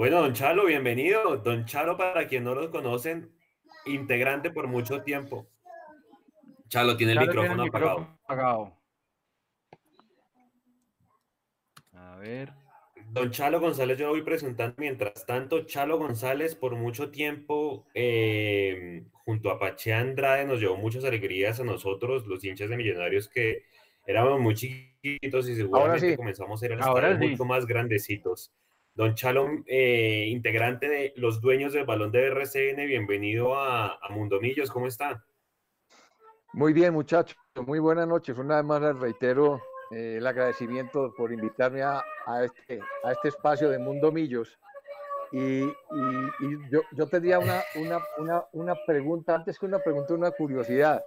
Bueno, don Chalo, bienvenido. Don Chalo, para quien no lo conocen, integrante por mucho tiempo. Chalo tiene el micrófono, apagado. A ver. Don Chalo González, yo lo voy presentando. Mientras tanto, Chalo González, por mucho tiempo, eh, junto a Pache Andrade, nos llevó muchas alegrías a nosotros, los hinchas de Millonarios, que éramos muy chiquitos y seguramente comenzamos a ser mucho más grandecitos. Don Chalón, eh, integrante de los dueños del balón de RCN, bienvenido a, a Mundomillos, ¿cómo está? Muy bien, muchachos, muy buenas noches. Una vez más les reitero eh, el agradecimiento por invitarme a, este, a este espacio de Mundomillos. Y, y, yo, yo, tendría una, una, una, una, pregunta, antes que una pregunta, una curiosidad.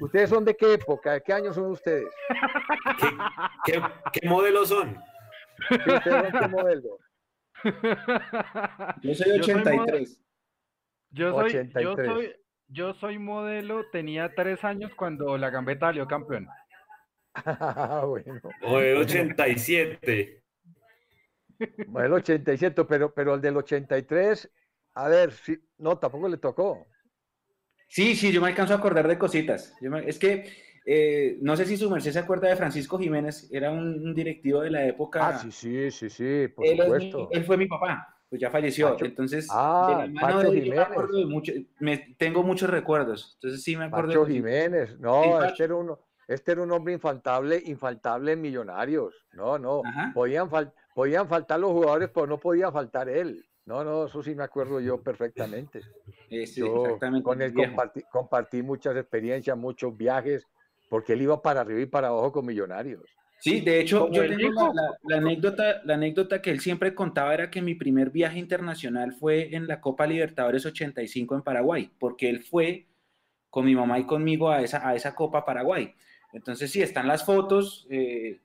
¿Ustedes son de qué época? ¿De qué año son ustedes? ¿Qué, qué, qué modelo son? ¿Ustedes son qué modelo? Yo soy 83. Yo soy, 83. Yo soy, yo soy modelo, tenía tres años cuando la gambeta salió campeón. Ah, bueno. O el 87. el 87, pero, pero el del 83, a ver, si, no, tampoco le tocó. Sí, sí, yo me alcanzo a acordar de cositas. es que eh, no sé si su merced se acuerda de Francisco Jiménez, era un, directivo de la época. Ah, sí, sí, sí, sí, por él supuesto. él fue mi papá, pues ya falleció. Entonces, ah, Pacho Jiménez. Me tengo muchos recuerdos. Entonces sí me acuerdo. Pacho Jiménez, no, este era uno. Este era un hombre infaltable, infaltable en Millonarios. No, no. Podían, podían faltar los jugadores, pero no podía faltar él. No, no, eso sí me acuerdo yo perfectamente. Sí, exactamente. Con él compartí, compartí, muchas experiencias, muchos viajes, porque él iba para arriba y para abajo con Millonarios. Sí, de hecho, yo tengo la, anécdota, la anécdota que él siempre contaba era que mi primer viaje internacional fue en la Copa Libertadores 85 en Paraguay, porque él fue con mi mamá y conmigo a esa, a esa Copa Paraguay. Entonces, sí, están las fotos, eh,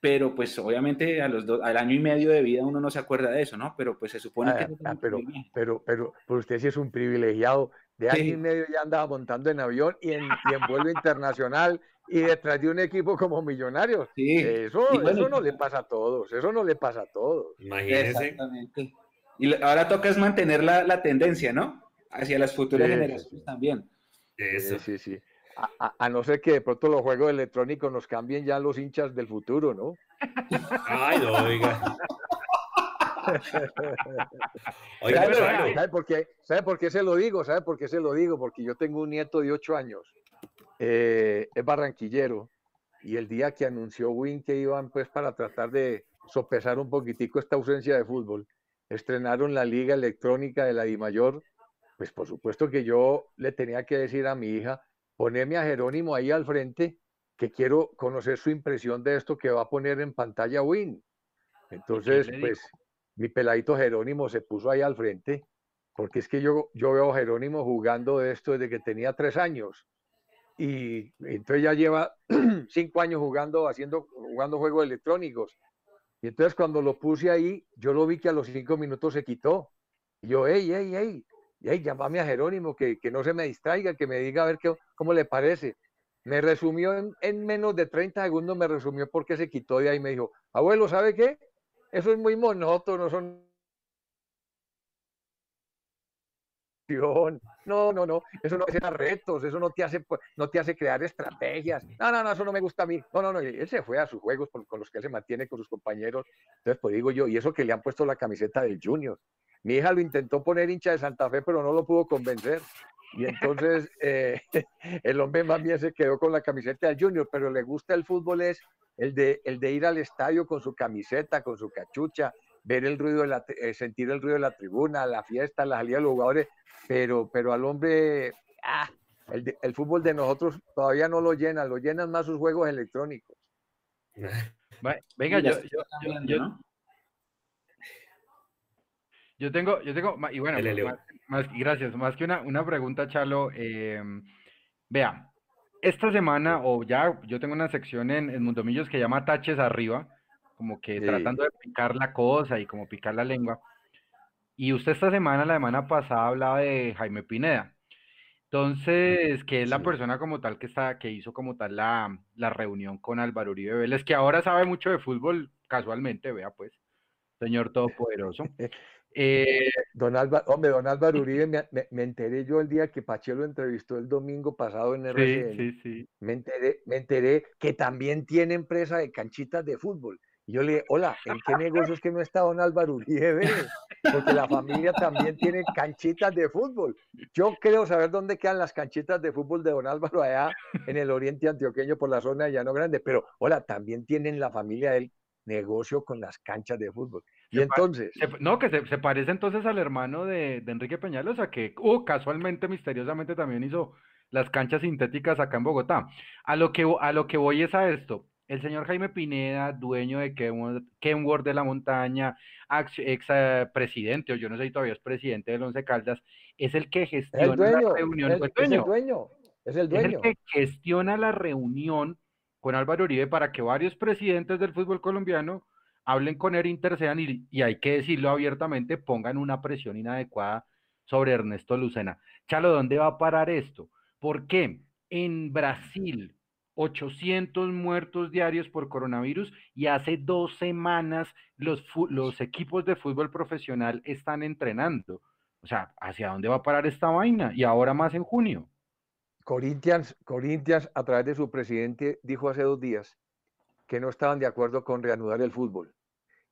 pero pues obviamente a los al año y medio de vida uno no se acuerda de eso, ¿no? Pero pues se supone que... Ah, pero, pero, pero, pero, usted sí es un privilegiado de año y medio ya andaba montando en avión y en, vuelo internacional y detrás de un equipo como Millonarios. Sí. Eso, eso no le pasa a todos, eso no le pasa a todos. Imagínense. Exactamente. Y ahora toca es mantener la, la tendencia, ¿no? Hacia las futuras generaciones también. Eso. Sí, sí, a, a, no ser que de pronto los juegos electrónicos nos cambien ya los hinchas del futuro, ¿no? Ay, no, oiga. ¿sabe, por qué? ¿Sabe por qué se lo digo? ¿Sabe por qué se lo digo? Porque yo tengo un nieto de 8 años, eh, es barranquillero, y el día que anunció Win que iban pues para tratar de sopesar un poquitico esta ausencia de fútbol, estrenaron la liga electrónica de la DIMAYOR, pues por supuesto que yo le tenía que decir a mi hija, ponerme a Jerónimo ahí al frente, que quiero conocer su impresión de esto que va a poner en pantalla Win. Entonces, pues mi peladito Jerónimo se puso ahí al frente, porque es que yo, yo veo a Jerónimo jugando esto desde que tenía tres años. Y entonces ya lleva cinco años jugando, haciendo, jugando juegos electrónicos. Y entonces cuando lo puse ahí, yo lo vi que a los cinco minutos se quitó. Y yo, hey, hey, hey, hey, llámame a Jerónimo, que, que, no se me distraiga, que me diga a ver qué, cómo le parece. Me resumió en, en, menos de 30 segundos, me resumió por qué se quitó de ahí me dijo, abuelo, ¿sabe qué? Eso es muy monótono, son... No, no, no, eso no hace retos, eso no te hace, no te hace crear estrategias. No, no, no, eso no me gusta a mí. No, no, no, él se fue a sus juegos con, los que él se mantiene con sus compañeros. Entonces, pues digo yo, y eso que le han puesto la camiseta del Junior. Mi hija lo intentó poner hincha de Santa Fe, pero no lo pudo convencer. Y entonces eh, el hombre más bien se quedó con la camiseta del Junior, pero le gusta el fútbol es el de, el de ir al estadio con su camiseta, con su cachucha, ver el ruido, de la, eh, sentir el ruido de la tribuna, la fiesta, la salida de los jugadores, pero, pero al hombre, ah, el, el, fútbol de nosotros todavía no lo llena, lo llenan más sus juegos electrónicos. Venga, yo, yo, yo, tengo, yo tengo, y bueno, más, gracias, más que una, una pregunta, Chalo, eh, vea, esta semana, o ya, yo tengo una sección en, en Mundomillos que llama Taches Arriba, como que tratando de picar la cosa y como picar la lengua. Y usted esta semana, la semana pasada, hablaba de Jaime Pineda. Entonces, que es la persona como tal que está, que hizo como tal la, la, reunión con Álvaro Uribe Vélez, que ahora sabe mucho de fútbol, casualmente, vea pues, señor todopoderoso. Eh, don Álvaro, hombre, don Álvaro Uribe, me, enteré yo el día que Pachelo entrevistó el domingo pasado en RCN. Sí, sí, sí. Me enteré, me enteré que también tiene empresa de canchitas de fútbol. Y yo le dije, hola, ¿en qué negocios que no está don Álvaro Uribe? Porque la familia también tiene canchitas de fútbol. Yo creo saber dónde quedan las canchitas de fútbol de don Álvaro allá en el oriente antioqueño por la zona de Llano Grande. Pero, hola, también tienen la familia del negocio con las canchas de fútbol. Y entonces. no, que se, parece entonces al hermano de, Enrique Peñalosa, que uh, casualmente, misteriosamente también hizo las canchas sintéticas acá en Bogotá. A lo que, a lo que voy es a esto. El señor Jaime Pineda, dueño de Kenworth, de la Montaña, ex eh, presidente, o yo no sé si todavía es presidente del Once Caldas, es el que gestiona la reunión. Es el, dueño, es el dueño. Es el que gestiona la reunión con Álvaro Uribe para que varios presidentes del fútbol colombiano hablen con él, intercedan y, hay que decirlo abiertamente, pongan una presión inadecuada sobre Ernesto Lucena. Chalo, ¿dónde va a parar esto? ¿Por qué? En Brasil, 800 muertos diarios por coronavirus y hace dos semanas los, los equipos de fútbol profesional están entrenando. O sea, ¿hacia dónde va a parar esta vaina? Y ahora más en junio. Corinthians, Corinthians, a través de su presidente, dijo hace dos días que no estaban de acuerdo con reanudar el fútbol,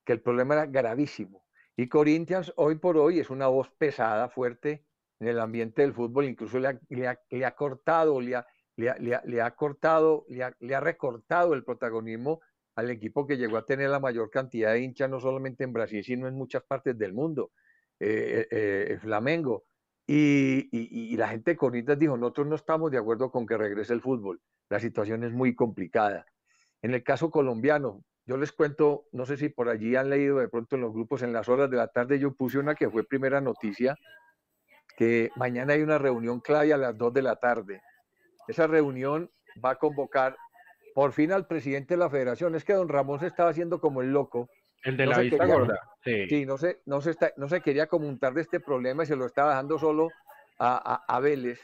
que el problema era gravísimo. Y Corinthians hoy por hoy es una voz pesada, fuerte en el ambiente del fútbol, incluso le ha, cortado, le ha, le, ha cortado, le ha, recortado el protagonismo al equipo que llegó a tener la mayor cantidad de hinchas, no solamente en Brasil, sino en muchas partes del mundo, eh, eh, eh Flamengo. Y, y, la gente de Corinthians dijo, nosotros no estamos de acuerdo con que regrese el fútbol, la situación es muy complicada. En el caso colombiano, yo les cuento, no sé si por allí han leído de pronto en los grupos, en las horas de la tarde yo puse una que fue primera noticia, que mañana hay una reunión clave a las 2 de la tarde. Esa reunión va a convocar por fin al presidente de la federación. Es que don Ramón se estaba haciendo como el loco. El de la vista gorda. Sí, no, se, no, se no se quería comuntar de este problema y se lo estaba dejando solo a, a Vélez.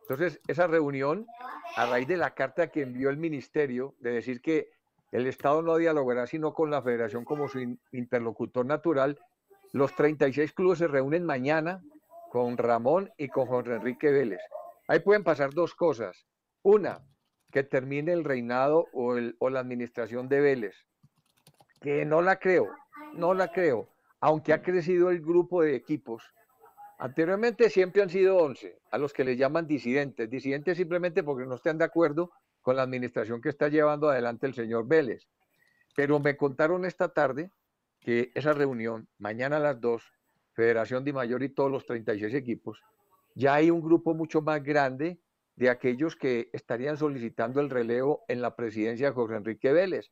Entonces, esa reunión, a raíz de la carta que envió el ministerio, de decir que el Estado no dialogará sino con la federación como su interlocutor natural, los 36 clubes se reúnen mañana con Ramón y con Jorge Enrique Vélez. Ahí pueden pasar dos cosas. Una, que termine el reinado o, o la administración de Vélez, que no la creo, no la creo, aunque ha crecido el grupo de equipos Anteriormente siempre han sido 11, a los que les llaman disidentes. Disidentes simplemente porque no están de acuerdo con la administración que está llevando adelante el señor Vélez. Pero me contaron esta tarde que esa reunión, mañana a las 2, Federación de Mayor y todos los 36 equipos, ya hay un grupo mucho más grande de aquellos que estarían solicitando el relevo en la presidencia de José Enrique Vélez.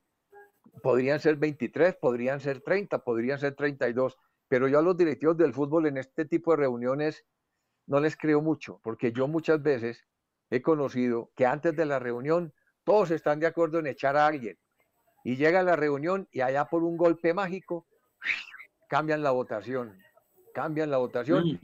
Podrían ser 23, podrían ser 30, podrían ser 32 pero yo a los directivos del fútbol en este tipo de reuniones no les creo mucho, porque yo muchas veces he conocido que antes de la reunión todos están de acuerdo en echar a alguien y llega la reunión y allá por un golpe mágico cambian la votación, cambian la votación y,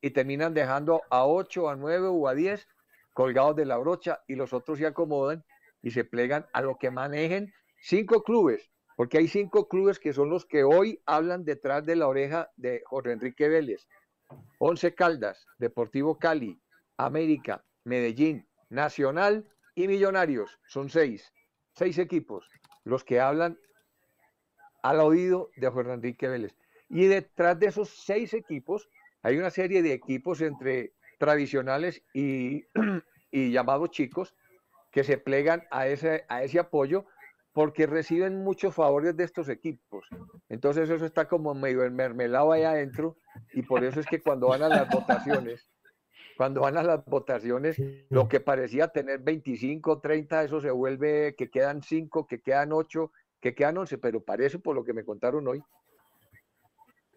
y terminan dejando a 8, a 9 o a 10 colgados de la brocha y los otros se acomodan y se plegan a lo que manejen cinco clubes porque hay cinco clubes que son los que hoy hablan detrás de la oreja de Jorge Enrique Vélez. Once Caldas, Deportivo Cali, América, Medellín, Nacional y Millonarios. Son seis, seis equipos los que hablan al oído de Jorge Enrique Vélez. Y detrás de esos seis equipos hay una serie de equipos entre tradicionales y, y llamados chicos que se plegan a ese, a ese apoyo porque reciben muchos favores de estos equipos. Entonces eso está como medio mermelado ahí adentro y por eso es que cuando van a las votaciones, cuando van a las votaciones, lo que parecía tener 25, 30, eso se vuelve que quedan 5, que quedan 8, que quedan 11, pero parece por lo que me contaron hoy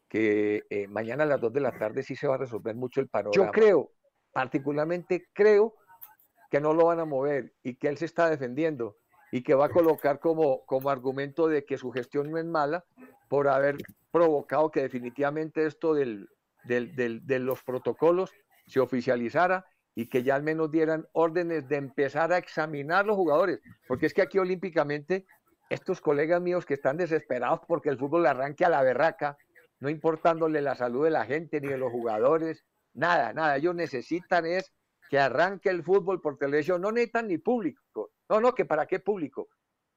que eh, mañana a las 2 de la tarde sí se va a resolver mucho el panorama. Yo creo, particularmente creo que no lo van a mover y que él se está defendiendo y que va a colocar como, como argumento de que su gestión no es mala por haber provocado que definitivamente esto del, de los protocolos se oficializara y que ya al menos dieran órdenes de empezar a examinar los jugadores, porque es que aquí olímpicamente estos colegas míos que están desesperados porque el fútbol arranque a la berraca, no importándole la salud de la gente ni de los jugadores, nada, nada. Ellos necesitan es que arranque el fútbol por televisión. No necesitan ni público. No, no, que para qué público.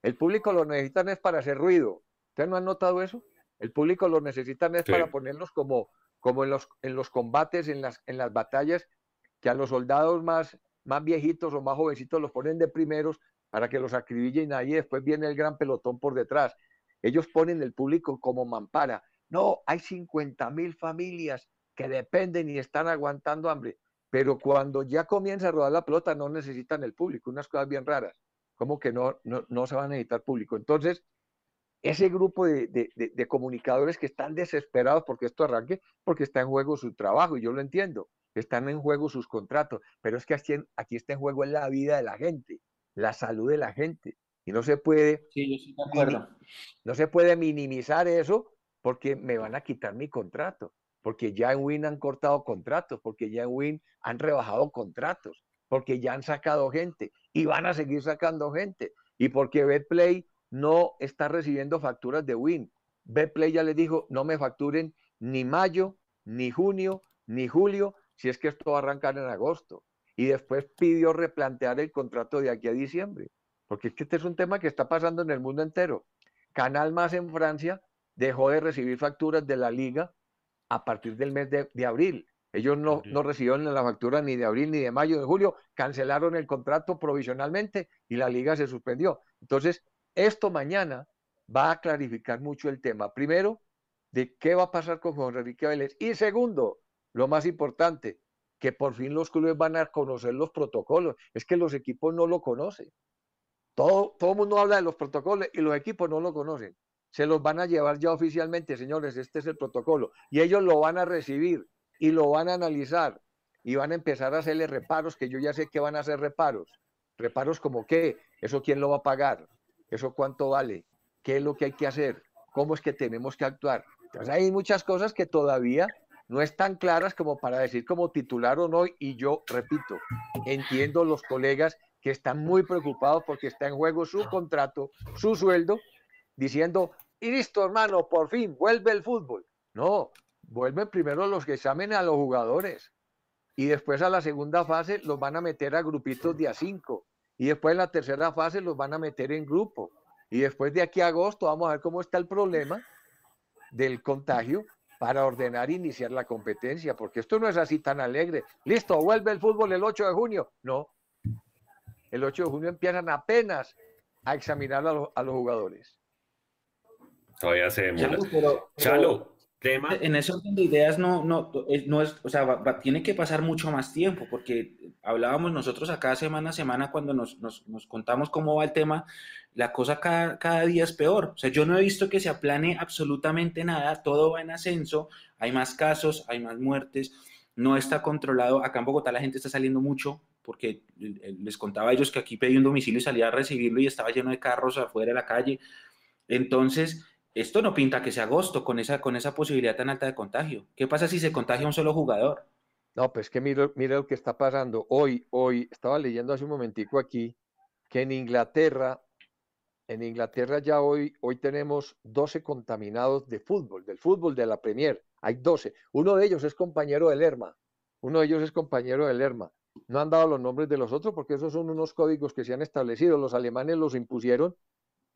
El público lo necesitan es para hacer ruido. ¿Ustedes no han notado eso? El público lo necesitan es para ponerlos como, como en, los, en los combates, en las, en las batallas, que a los soldados más, más viejitos o más jovencitos los ponen de primeros para que los acribillen ahí, después viene el gran pelotón por detrás. Ellos ponen el público como mampara. No, hay 50 mil familias que dependen y están aguantando hambre, pero cuando ya comienza a rodar la pelota no necesitan el público, unas cosas bien raras, como que no, no, se va a necesitar público. Entonces, ese grupo de, de, comunicadores que están desesperados porque esto arranque, porque está en juego su trabajo, y yo lo entiendo, están en juego sus contratos, pero es que aquí, aquí está en juego la vida de la gente, la salud de la gente, y no se puede, sí, yo de acuerdo. no se puede minimizar eso porque me van a quitar mi contrato, porque ya en Win han cortado contratos, porque ya en Win han rebajado contratos, porque ya han sacado gente y van a seguir sacando gente, y porque Betplay no está recibiendo facturas de Win. Betplay ya les dijo, no me facturen ni mayo, ni junio, ni julio, si es que esto va a arrancar en agosto. Y después pidió replantear el contrato de aquí a diciembre, porque es que este es un tema que está pasando en el mundo entero. Canal Más en Francia dejó de recibir facturas de la liga a partir del mes de, abril. Ellos no, no, recibieron la factura ni de abril, ni de mayo, ni de julio, cancelaron el contrato provisionalmente y la liga se suspendió. Entonces, esto mañana va a clarificar mucho el tema. Primero, de qué va a pasar con Juan Enrique Vélez. Y segundo, lo más importante, que por fin los clubes van a conocer los protocolos. Es que los equipos no lo conocen. Todo, todo el mundo habla de los protocolos y los equipos no lo conocen se los van a llevar ya oficialmente, señores, este es el protocolo. Y ellos lo van a recibir y lo van a analizar y van a empezar a hacerle reparos, que yo ya sé que van a hacer reparos. Reparos como qué, eso quién lo va a pagar, eso cuánto vale, qué es lo que hay que hacer, cómo es que tenemos que actuar. Entonces hay muchas cosas que todavía no están claras como para decir como titular o no. Y yo, repito, entiendo los colegas que están muy preocupados porque está en juego su contrato, su sueldo, diciendo, listo, hermano, por fin, vuelve el fútbol. No, vuelven primero los que examen a los jugadores. Y después a la segunda fase los van a meter a grupitos de a cinco. Y después en la tercera fase los van a meter en grupo. Y después de aquí a agosto vamos a ver cómo está el problema del contagio para ordenar e iniciar la competencia, porque esto no es así tan alegre. Listo, vuelve el fútbol el 8 de junio. No, el 8 de junio empiezan apenas a examinar a, a los jugadores. Todavía se demora. Chalo, tema. En ese orden de ideas no, es, o sea, tiene que pasar mucho más tiempo, porque hablábamos nosotros acá semana semana cuando nos, nos, nos contamos cómo va el tema, la cosa cada, cada, día es peor. O sea, yo no he visto que se aplane absolutamente nada, todo va en ascenso, hay más casos, hay más muertes, no está controlado. Acá en Bogotá la gente está saliendo mucho, porque les contaba a ellos que aquí pedí un domicilio y salía a recibirlo y estaba lleno de carros afuera de la calle. Entonces, esto no pinta que sea agosto con esa, con esa posibilidad tan alta de contagio. ¿Qué pasa si se contagia un solo jugador? No, pues que mire lo que está pasando. Hoy, hoy, estaba leyendo hace un momentico aquí que en Inglaterra, en Inglaterra ya hoy, hoy tenemos 12 contaminados de fútbol, del fútbol de la Premier. Hay 12. Uno de ellos es compañero del Lerma. Uno de ellos es compañero del Lerma. No han dado los nombres de los otros porque esos son unos códigos que se han establecido. Los alemanes los impusieron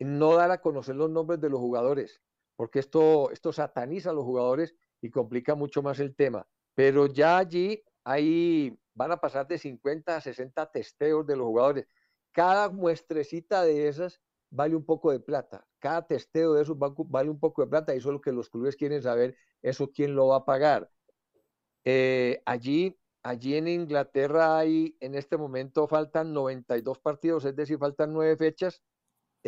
no dar a conocer los nombres de los jugadores, porque esto, esto sataniza a los jugadores y complica mucho más el tema. Pero ya allí ahí van a pasar de 50 a 60 testeos de los jugadores. Cada muestrecita de esas vale un poco de plata. Cada testeo de esos vale un poco de plata y eso es lo que los clubes quieren saber, eso quién lo va a pagar. Eh, allí, allí en Inglaterra hay, en este momento faltan 92 partidos, es decir, faltan nueve fechas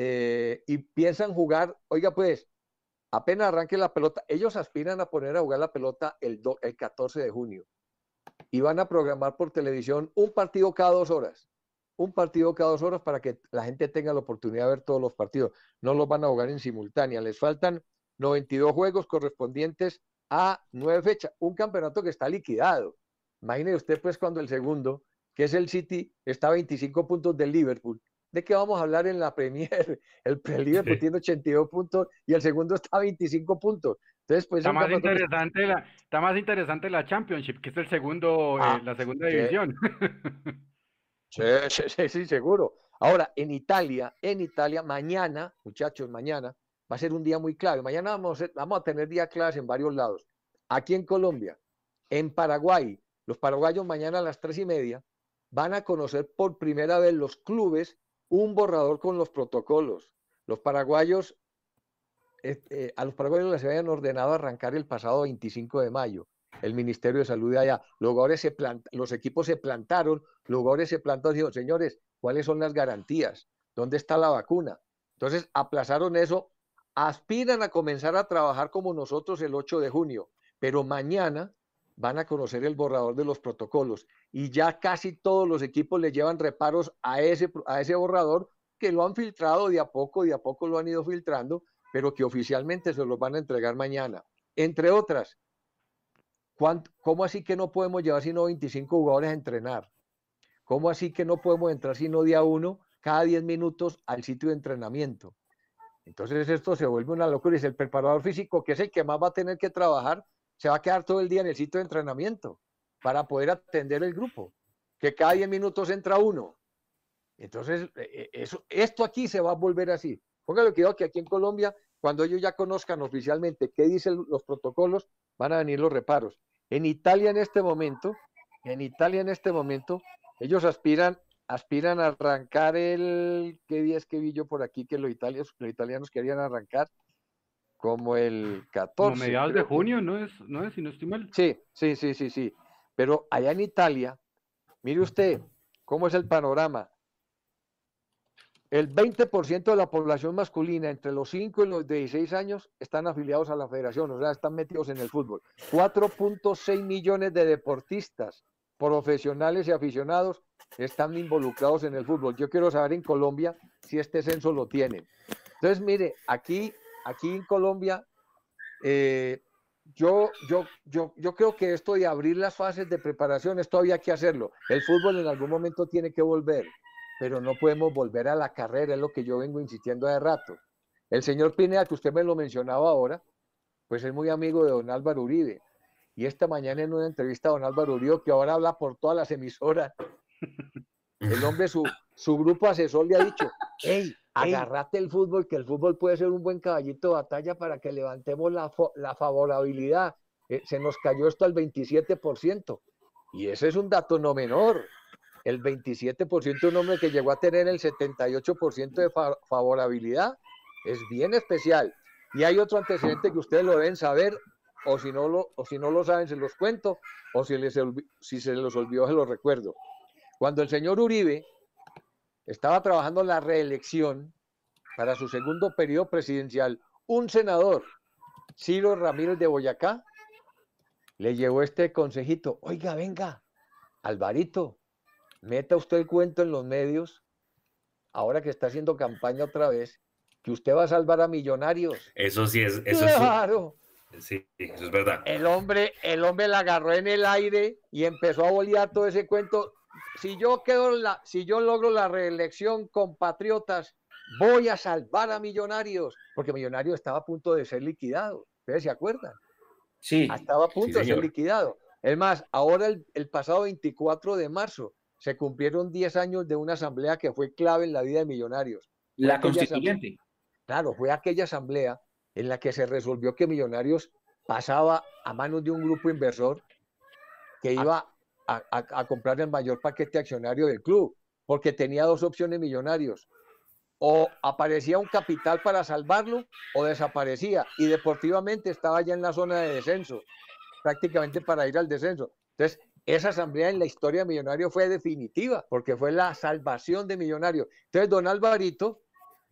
eh, y piensan jugar, oiga pues, apenas arranque la pelota, ellos aspiran a poner a jugar la pelota el, el 14 de junio y van a programar por televisión un partido cada dos horas, un partido cada dos horas para que la gente tenga la oportunidad de ver todos los partidos, no los van a jugar en simultánea, les faltan 92 juegos correspondientes a nueve fechas, un campeonato que está liquidado. Imagine usted pues cuando el segundo, que es el City, está a 25 puntos del Liverpool ¿De qué vamos a hablar en la Premier? El Liverpool tiene 82 puntos y el segundo está a 25 puntos. Entonces, pues, está, más interesante la, está más interesante la Championship, que es el segundo, eh, ah, la segunda división. Sí, sí, sí, seguro. Ahora, en Italia, en Italia, mañana, muchachos, mañana, va a ser un día muy clave. Mañana vamos a, vamos a tener días claves en varios lados. Aquí en Colombia, en Paraguay, los paraguayos mañana a las tres y media van a conocer por primera vez los clubes un borrador con los protocolos. Los paraguayos, eh, eh, a los paraguayos les habían ordenado arrancar el pasado 25 de mayo el Ministerio de Salud de allá. Ahora se los equipos se plantaron, luego ahora se plantó y dijo, señores, ¿cuáles son las garantías? ¿Dónde está la vacuna? Entonces aplazaron eso, aspiran a comenzar a trabajar como nosotros el 8 de junio, pero mañana van a conocer el borrador de los protocolos y ya casi todos los equipos le llevan reparos a ese, a ese borrador que lo han filtrado de a poco, de a poco lo han ido filtrando, pero que oficialmente se los van a entregar mañana. Entre otras, ¿cómo así que no podemos llevar sino 25 jugadores a entrenar? ¿Cómo así que no podemos entrar sino día uno cada 10 minutos al sitio de entrenamiento? Entonces esto se vuelve una locura. Y el preparador físico, que es el que más va a tener que trabajar, se va a quedar todo el día en el sitio de entrenamiento para poder atender el grupo, que cada 10 minutos entra uno. Entonces, e, e, eso, esto aquí se va a volver así. Póngale cuidado que aquí en Colombia, cuando ellos ya conozcan oficialmente qué dicen los protocolos, van a venir los reparos. En Italia en este momento, en Italia en este momento, ellos aspiran, aspiran a arrancar el, ¿qué día es que vi yo por aquí que los italianos, los italianos querían arrancar? Como el 14. Como mediados de junio, ¿no es, no es, si no estoy mal? Sí, sí, sí, sí, sí. Pero allá en Italia, mire usted cómo es el panorama. El 20% de la población masculina entre los 5 y los 16 años están afiliados a la federación, o sea, están metidos en el fútbol. 4.6 millones de deportistas, profesionales y aficionados están involucrados en el fútbol. Yo quiero saber en Colombia si este censo lo tienen. Entonces, mire, aquí aquí en Colombia, eh, yo, yo, yo, yo creo que esto de abrir las fases de preparación, esto había que hacerlo. El fútbol en algún momento tiene que volver, pero no podemos volver a la carrera, es lo que yo vengo insistiendo de rato. El señor Pineda, que usted me lo mencionaba ahora, pues es muy amigo de don Álvaro Uribe. Y esta mañana en una entrevista a don Álvaro Uribe, que ahora habla por todas las emisoras, el hombre, su, su grupo asesor le ha dicho, hey, agarrate el fútbol, que el fútbol puede ser un buen caballito de batalla para que levantemos la, la favorabilidad. Eh, se nos cayó esto al 27%. Y ese es un dato no menor. El 27% un hombre que llegó a tener el 78% de favorabilidad es bien especial. Y hay otro antecedente que ustedes lo deben saber, o si no lo, o si no lo saben, se los cuento, o si, les, si se los olvidó, se los recuerdo. Cuando el señor Uribe estaba trabajando la reelección para su segundo periodo presidencial, un senador, Ciro Ramírez de Boyacá, le llevó este consejito, oiga, venga, Alvarito, meta usted el cuento en los medios, ahora que está haciendo campaña otra vez, que usted va a salvar a millonarios. Eso sí es, eso claro. Sí, eso es verdad. El hombre, el hombre la agarró en el aire y empezó a bolear todo ese cuento si yo quedo la, si yo logro la reelección con Patriotas, voy a salvar a Millonarios, porque Millonarios estaba a punto de ser liquidado. ¿Ustedes se acuerdan? Sí. Estaba a punto de ser liquidado. Es más, ahora el, pasado 24 de marzo se cumplieron 10 años de una asamblea que fue clave en la vida de Millonarios. La constituyente. Claro, fue aquella asamblea en la que se resolvió que Millonarios pasaba a manos de un grupo inversor que ah. iba a, comprar el mayor paquete accionario del club, porque tenía dos opciones millonarios. O aparecía un capital para salvarlo o desaparecía. Y deportivamente estaba ya en la zona de descenso, prácticamente para ir al descenso. Entonces, esa asamblea en la historia de Millonario fue definitiva, porque fue la salvación de Millonario. Entonces, don Alvarito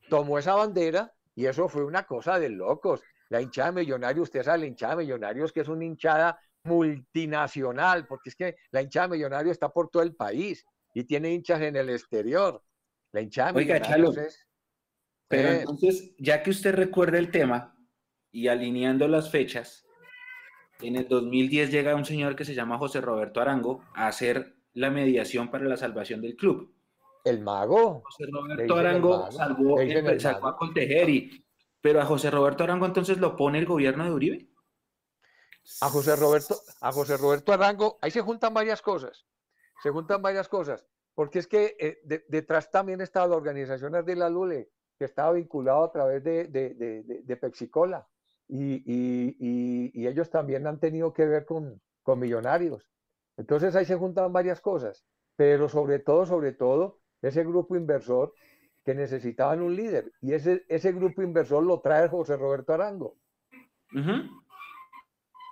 tomó esa bandera y eso fue una cosa de locos. La hinchada de Millonario, usted sabe, la hinchada de Millonarios, que es una hinchada multinacional, porque es que la hinchada millonario está por todo el país y tiene hinchas en el exterior. La hinchada Oiga, es... Pero eh, entonces, ya que usted recuerda el tema y alineando las fechas, en el 2010 llega un señor que se llama José Roberto Arango a hacer la mediación para la salvación del club. El mago. José Roberto Arango salvó, a Coltejeri, pero a José Roberto Arango entonces lo pone el gobierno de Uribe. A José Roberto, a José Roberto Arango, ahí se juntan varias cosas. Se juntan varias cosas. Porque es que eh, detrás también estaba la organización de la Lule, que estaba vinculado a través de, de, Pexicola. Y, ellos también han tenido que ver con, con millonarios. Entonces ahí se juntan varias cosas. Pero sobre todo, sobre todo, ese grupo inversor que necesitaban un líder. Y ese, ese grupo inversor lo trae José Roberto Arango.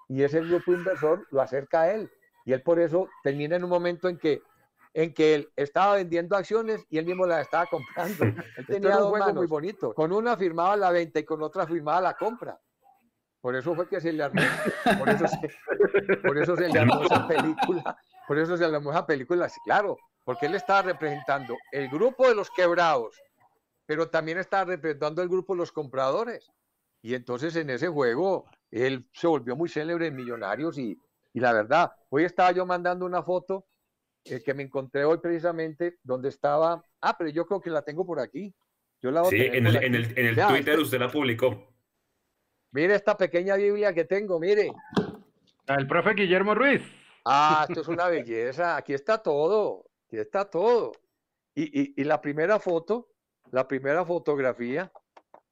Y ese grupo inversor lo acerca a él. Y él por eso termina en un momento en que, en que él estaba vendiendo acciones y él mismo las estaba comprando. Él tenía un juego muy bonito. Con una firmaba la venta y con otra firmaba la compra. Por eso fue que se le armó, por eso se, por eso se le armó esa película, por eso se le armó esa película, claro, porque él estaba representando el grupo de los quebrados, pero también estaba representando el grupo de los compradores. Y entonces en ese juego él se volvió muy célebre en Millonarios y, y la verdad, hoy estaba yo mandando una foto eh, que me encontré hoy precisamente donde estaba, ah, pero yo creo que la tengo por aquí. Yo la sí, en el, en el, en el, Twitter este usted la publicó. Mire esta pequeña Biblia que tengo, mire. El profe Guillermo Ruiz. Ah, esto es una belleza. Aquí está todo. Aquí está todo. Y, y la primera foto, la primera fotografía,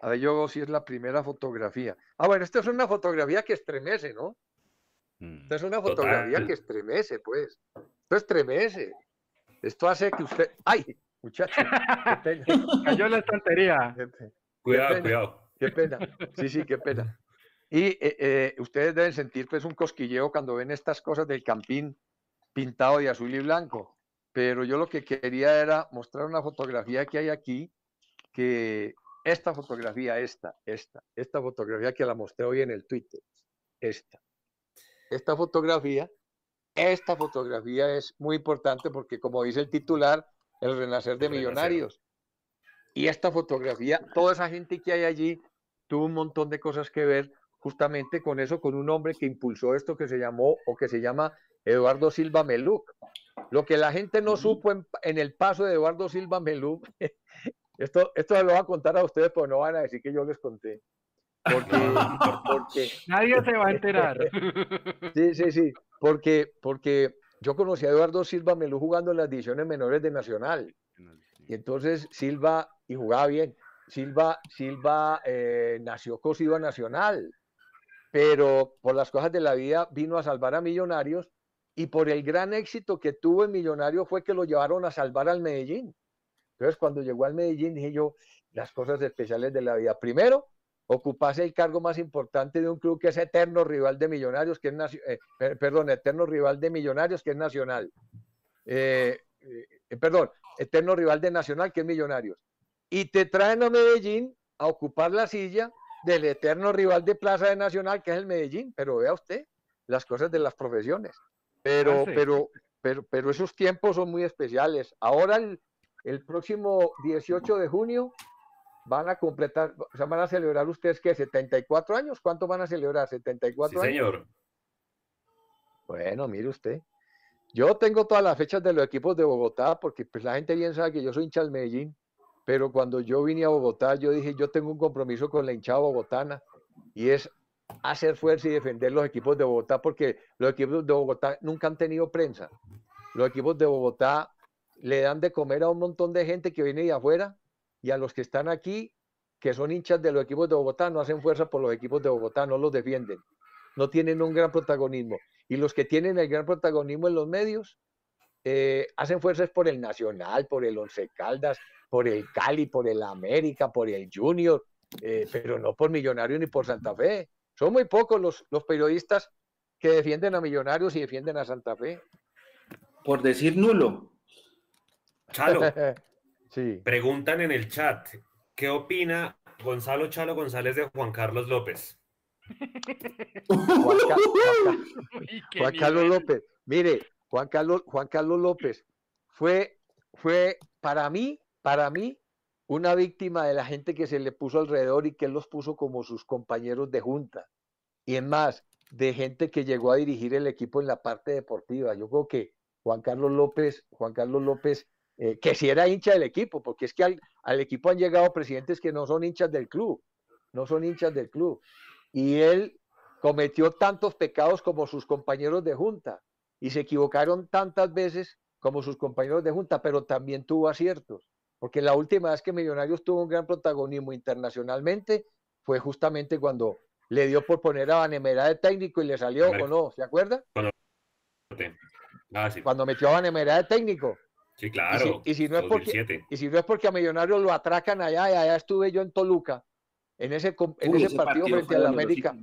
a ver, yo si es la primera fotografía. Ah, bueno, esta es una fotografía que estremece, ¿no? Mm, esta es una fotografía que estremece, pues. Esto estremece. Esto hace que usted. ¡Ay! Muchacho. Cayó la estantería. cuidado, cuidado. Qué pena. Sí, sí, qué pena. Y eh, eh, ustedes deben sentir pues un cosquilleo cuando ven estas cosas del campín pintado de azul y blanco. Pero yo lo que quería era mostrar una fotografía que hay aquí que esta fotografía, esta, esta, esta fotografía que la mostré hoy en el Twitter, esta. Esta fotografía, esta fotografía es muy importante porque como dice el titular, el renacer de millonarios. Y esta fotografía, toda esa gente que hay allí tuvo un montón de cosas que ver justamente con eso, con un hombre que impulsó esto que se llamó o que se llama Eduardo Silva Meluc. Lo que la gente no supo en, en el paso de Eduardo Silva Meluc Esto, esto lo voy a contar a ustedes, pero no van a decir que yo les conté. Porque, Nadie se va a enterar. Sí, sí, sí. Porque, porque yo conocí a Eduardo Silva Melú jugando en las divisiones menores de Nacional. Y entonces Silva, y jugaba bien, Silva, Silva eh, nació cosido a Nacional, pero por las cosas de la vida vino a salvar a Millonarios y por el gran éxito que tuvo en Millonarios fue que lo llevaron a salvar al Medellín. Entonces, cuando llegó al Medellín, dije yo, las cosas especiales de la vida. Primero, ocupase el cargo más importante de un club que es eterno rival de Millonarios, que es eh, perdón, eterno rival de Millonarios, que es Nacional. Eh, eh, perdón, eterno rival de Nacional, que es Millonarios. Y te traen a Medellín a ocupar la silla del eterno rival de Plaza de Nacional, que es el Medellín. Pero vea usted las cosas de las profesiones. Pero, ah, pero, pero, pero esos tiempos son muy especiales. Ahora el, el próximo 18 de junio van a completar, o sea, van a celebrar ustedes que 74 años, ¿cuánto van a celebrar? 74 sí, señor. Bueno, mire usted. Yo tengo todas las fechas de los equipos de Bogotá, porque pues la gente bien sabe que yo soy hincha del Medellín, pero cuando yo vine a Bogotá, yo dije, yo tengo un compromiso con la hinchada bogotana, y es hacer fuerza y defender los equipos de Bogotá, porque los equipos de Bogotá nunca han tenido prensa. Los equipos de Bogotá le dan de comer a un montón de gente que viene de afuera y a los que están aquí, que son hinchas de los equipos de Bogotá, no hacen fuerza por los equipos de Bogotá, no los defienden, no tienen un gran protagonismo. Y los que tienen el gran protagonismo en los medios, eh, hacen fuerzas por el Nacional, por el Once Caldas, por el Cali, por el América, por el Junior, eh, pero no por Millonarios ni por Santa Fe. Son muy pocos los, los periodistas que defienden a Millonarios y defienden a Santa Fe. Por decir nulo. Chalo, sí. preguntan en el chat, ¿qué opina Gonzalo Chalo González de Juan Carlos López? Juan, Carlos López, mire, Juan Carlos, Juan Carlos López fue, fue para mí, para mí, una víctima de la gente que se le puso alrededor y que él los puso como sus compañeros de junta. Y es más, de gente que llegó a dirigir el equipo en la parte deportiva. Yo creo que Juan Carlos López, Juan Carlos López eh, que si era hincha del equipo, porque es que al, equipo han llegado presidentes que no son hinchas del club, no son hinchas del club. Y él cometió tantos pecados como sus compañeros de junta y se equivocaron tantas veces como sus compañeros de junta, pero también tuvo aciertos, porque la última vez que Millonarios tuvo un gran protagonismo internacionalmente fue justamente cuando le dio por poner a Vanemera de técnico y le salió, ¿o no? ¿Se acuerda? Ah, cuando metió a Vanemera de técnico. Sí, claro. Y si, no es porque, y si no es porque a Millonarios lo atracan allá, y allá estuve yo en Toluca, en ese, en ese, partido, frente a la América,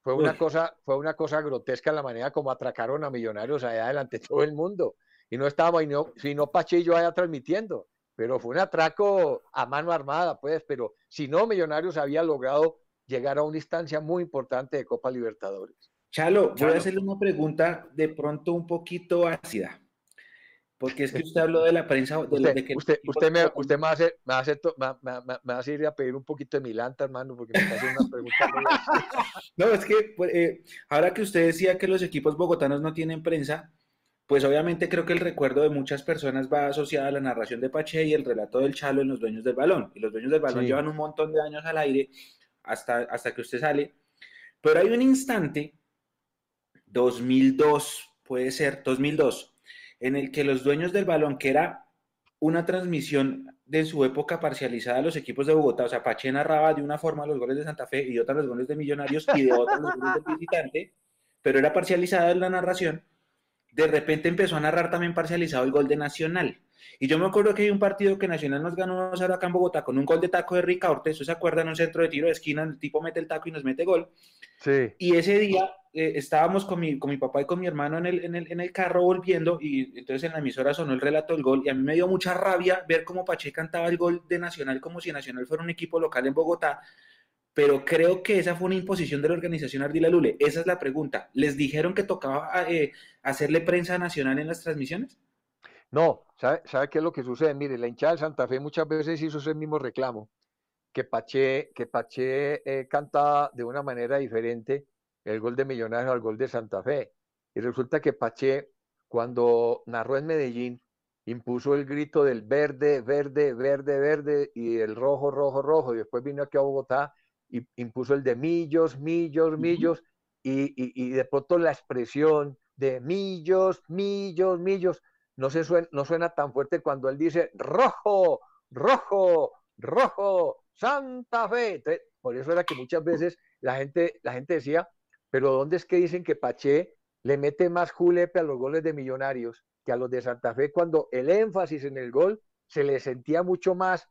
fue una, cosa, fue una cosa grotesca la manera como atracaron a Millonarios allá delante de todo el mundo. Y no estábamos, y no, si no Pachillo allá transmitiendo, pero fue un atraco a mano armada, pues, pero si no, Millonarios había logrado llegar a una instancia muy importante de Copa Libertadores. Chalo, voy a hacerle una pregunta de pronto un poquito ácida. Porque es que usted habló de la prensa. De, usted, que usted, usted, me, usted me va a hacer, me va a, hacer, me, me, me va a ir a pedir un poquito de milanta, hermano, porque me está haciendo una pregunta. no, es que pues, eh, ahora que usted decía que los equipos bogotanos no tienen prensa, pues obviamente creo que el recuerdo de muchas personas va asociado a la narración de Pache y el relato del Chalo en los dueños del balón. Y los dueños del balón llevan un montón de años al aire hasta, hasta que usted sale. Pero hay un instante, 2002, puede ser, 2002 en el que los dueños del balón, que era una transmisión de su época parcializada a los equipos de Bogotá, o sea, Pache narraba de una forma los goles de Santa Fe y de otra los goles de Millonarios y de otra los goles del visitante, pero era parcializada en la narración, de repente empezó a narrar también parcializado el gol de Nacional. Y yo me acuerdo que hay un partido que Nacional nos ganó a acá en Bogotá con un gol de taco de Rica Ortez, ¿se acuerda? En un centro de tiro de esquina, el tipo mete el taco y nos mete gol. Sí. Y ese día eh, estábamos con mi, con mi papá y con mi hermano en el, en, el, en el carro volviendo y entonces en la emisora sonó el relato del gol y a mí me dio mucha rabia ver cómo Pache cantaba el gol de Nacional como si Nacional fuera un equipo local en Bogotá. Pero creo que esa fue una imposición de la organización Ardila Lule. Esa es la pregunta. ¿Les dijeron que tocaba eh, hacerle prensa nacional en las transmisiones? No, ¿sabe, ¿sabe qué es lo que sucede? Mire, la hinchada de Santa Fe muchas veces hizo ese mismo reclamo, que Pache, que Pache eh, canta de una manera diferente el gol de Millonarios al gol de Santa Fe. Y resulta que Pache, cuando narró en Medellín, impuso el grito del verde, verde, verde, verde y el rojo, rojo, rojo. Y después vino aquí a Bogotá y impuso el de millos, millos, millos. y, y, de pronto la expresión de millos, millos, millos no, se suena, no suena tan fuerte cuando él dice rojo, rojo, rojo, Santa Fe. por eso era que muchas veces la gente, la gente decía, pero ¿dónde es que dicen que Pache le mete más julepe a los goles de Millonarios que a los de Santa Fe cuando el énfasis en el gol se le sentía mucho más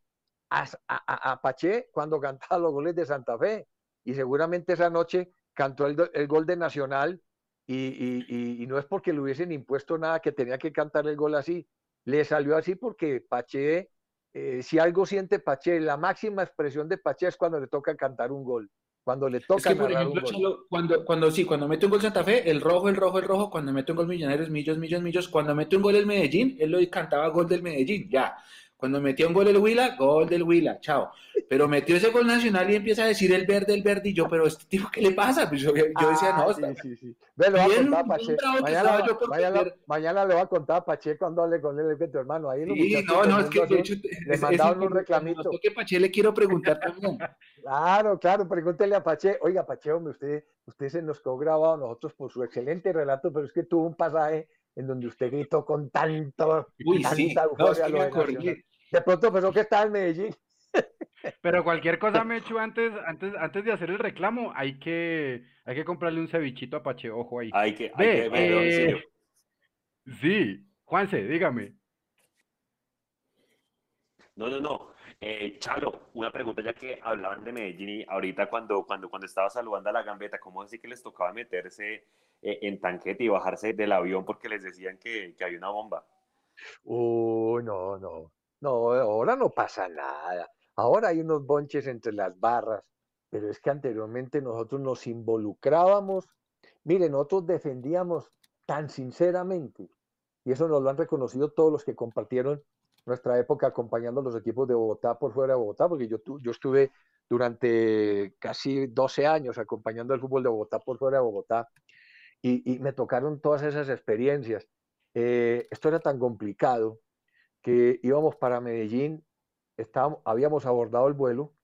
a, a, Pache cuando cantaba los goles de Santa Fe? Y seguramente esa noche cantó el, el gol de Nacional y, no es porque le hubiesen impuesto nada que tenía que cantar el gol así. Le salió así porque Pache, eh, si algo siente Pache, la máxima expresión de Pache es cuando le toca cantar un gol. Cuando le toca es por ejemplo, cuando, cuando sí, cuando mete un gol Santa Fe, el rojo, el rojo, el rojo, cuando mete un gol Millonarios, millos, millos, millos, cuando mete un gol el Medellín, él lo cantaba gol del Medellín, ya. Cuando metió un gol el Huila, gol del Huila, chao. Pero metió ese gol nacional y empieza a decir el verde, el verde, y yo, pero este tipo, ¿qué le pasa? Pues yo, decía, no, sí, sí, sí. Ve, lo va a contar Pache. Mañana, mañana, mañana, le va a contar a Pache cuando hable con él, que tu hermano. Ahí sí, no, no, es que de hecho, le mandaron un reclamito. que Pache le quiero preguntar también. claro, claro, pregúntele a Pache. Oiga, Pache, hombre, usted, usted se nos quedó grabado a nosotros por su excelente relato, pero es que tuvo un pasaje en donde usted gritó con tanto, Uy, tanta sí. euforia no, es de pronto pensó que estaba en Medellín. Pero cualquier cosa, Mechu, antes, antes, antes de hacer el reclamo, hay que, hay que comprarle un cevichito a Pache, ojo ahí. Hay que, hay que eh, Sí, Juanse, dígame. No, no, no. Eh, Chalo, una pregunta ya que hablaban de Medellín y ahorita cuando, cuando, cuando estaba saludando a la gambeta, ¿cómo así que les tocaba meterse eh, en tanquete y bajarse del avión porque les decían que, que había una bomba? Uy, no, no. No, ahora no pasa nada. Ahora hay unos bonches entre las barras, pero es que anteriormente nosotros nos involucrábamos. Mire, nosotros defendíamos tan sinceramente, y eso nos lo han reconocido todos los que compartieron nuestra época acompañando a los equipos de Bogotá por fuera de Bogotá, porque yo, yo estuve durante casi 12 años acompañando al fútbol de Bogotá por fuera de Bogotá y, me tocaron todas esas experiencias. Eh, esto era tan complicado que íbamos para Medellín, estábamos, habíamos abordado el vuelo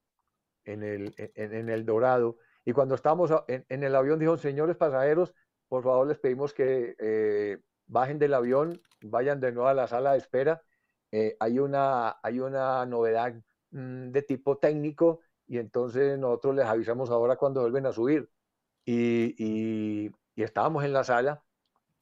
en el, en, el Dorado Y cuando estábamos en, el avión, dijo, señores pasajeros, por favor les pedimos que eh, bajen del avión, vayan de nuevo a la sala de espera. Eh, hay, una, hay una novedad mm, de tipo técnico y entonces nosotros les avisamos ahora cuando vuelven a subir. Y, y, estábamos en la sala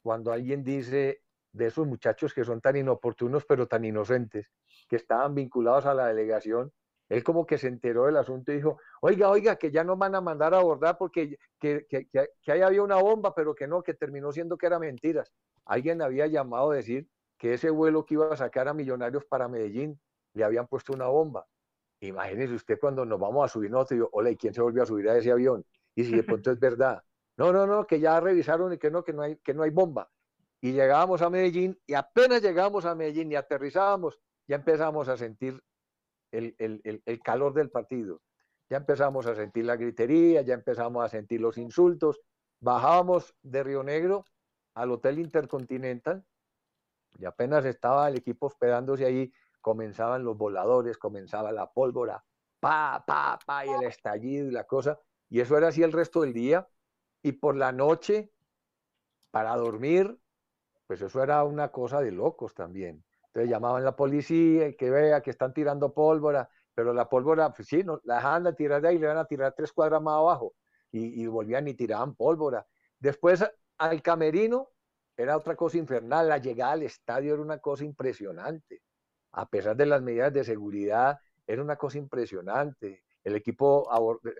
cuando alguien dice de esos muchachos que son tan inoportunos pero tan inocentes, que estaban vinculados a la delegación, él como que se enteró del asunto y dijo, oiga, oiga, que ya no van a mandar a abordar porque que, que, que, ahí había una bomba, pero que no, que terminó siendo que eran mentiras. Alguien había llamado a decir que ese vuelo que iba a sacar a millonarios para Medellín le habían puesto una bomba. Imagínese usted cuando nos vamos a subir nosotros, hola, ¿y quién se volvió a subir a ese avión? Y si de pronto es verdad. No, no, no, que ya revisaron y que no, que no hay, que no hay bomba. Y llegábamos a Medellín y apenas llegábamos a Medellín y aterrizábamos, ya empezamos a sentir el, calor del partido. Ya empezamos a sentir la gritería, ya empezamos a sentir los insultos. Bajábamos de Río Negro al Hotel Intercontinental y apenas estaba el equipo hospedándose ahí, comenzaban los voladores, comenzaba la pólvora, pa, pa, pa, y el estallido y la cosa. Y eso era así el resto del día. Y por la noche, para dormir, pues eso era una cosa de locos también. Entonces llamaban la policía y que vea que están tirando pólvora, pero la pólvora, pues sí, no, la dejaban de tirar de ahí, le iban a tirar tres cuadras más abajo y, volvían y tiraban pólvora. Después al camerino era otra cosa infernal, la llegada al estadio era una cosa impresionante. A pesar de las medidas de seguridad, era una cosa impresionante. El equipo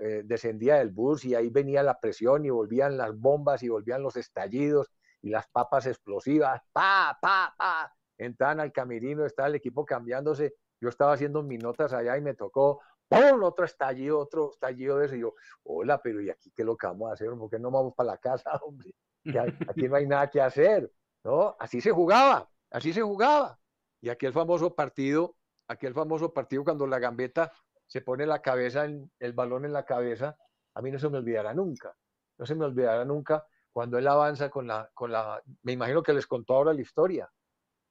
eh, descendía del bus y ahí venía la presión y volvían las bombas y volvían los estallidos y las papas explosivas, pa, pa, pa entraban al camerino, estaba el equipo cambiándose, yo estaba haciendo mis notas allá y me tocó, ¡pum! otro estallido, otro estallido de eso, y yo, hola, pero ¿y aquí qué lo que vamos a hacer? ¿Por qué no vamos para la casa, hombre? Aquí no hay nada que hacer, ¿no? Así se jugaba, así se jugaba. Y aquel famoso partido, aquel famoso partido cuando la gambeta se pone la cabeza, en, el balón en la cabeza, a mí no se me olvidará nunca, no se me olvidará nunca cuando él avanza con la, con la, me imagino que les contó ahora la historia,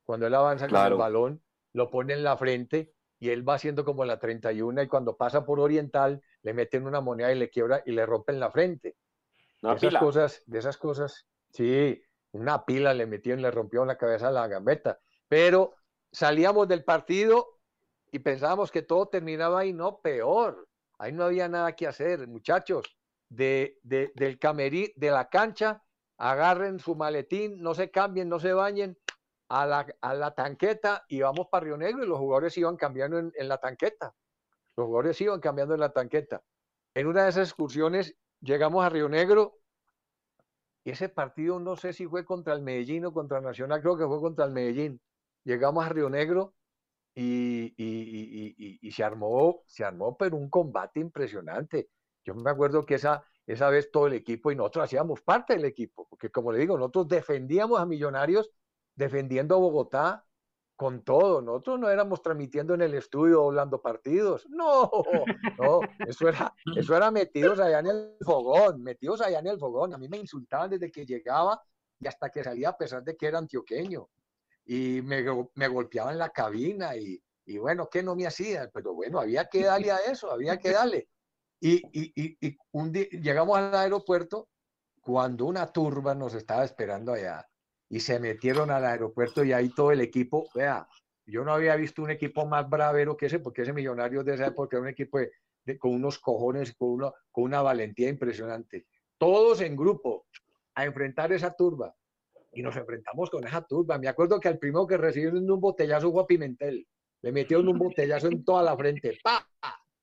cuando él avanza con el balón, lo pone en la frente y él va haciendo como la 31 y cuando pasa por Oriental le meten una moneda y le quiebra y le rompen la frente. De esas cosas, de esas cosas, sí, una pila le metió y le rompió la cabeza a la gambeta. Pero salíamos del partido y pensábamos que todo terminaba ahí, no, peor. Ahí no había nada que hacer, muchachos. De, de, del camerí, de la cancha, agarren su maletín, no se cambien, no se bañen a la, tanqueta y vamos para Río Negro y los jugadores iban cambiando en, la tanqueta. Los jugadores iban cambiando en la tanqueta. En una de esas excursiones llegamos a Río Negro y ese partido no sé si fue contra el Medellín o contra Nacional, creo que fue contra el Medellín. Llegamos a Río Negro y, y, se armó, se armó, pero un combate impresionante. Yo me acuerdo que esa, esa vez todo el equipo y nosotros hacíamos parte del equipo, porque como le digo, nosotros defendíamos a Millonarios defendiendo a Bogotá con todo. Nosotros no éramos transmitiendo en el estudio hablando partidos. No, no, eso era, eso era metidos allá en el fogón, metidos allá en el fogón. A mí me insultaban desde que llegaba y hasta que salía a pesar de que era antioqueño. Y me, me golpeaban la cabina y, y bueno, ¿qué no me hacía? Pero bueno, había que darle a eso, había que darle. Y, y, y un día, llegamos al aeropuerto cuando una turba nos estaba esperando allá y se metieron al aeropuerto y ahí todo el equipo, vea, yo no había visto un equipo más bravero que ese, porque ese millonario de esa época era un equipo con unos cojones, con una, con una valentía impresionante. Todos en grupo a enfrentar esa turba. Y nos enfrentamos con esa turba. Me acuerdo que al primero que recibieron un botellazo fue a Pimentel. Le metieron un botellazo en toda la frente. ¡Pa!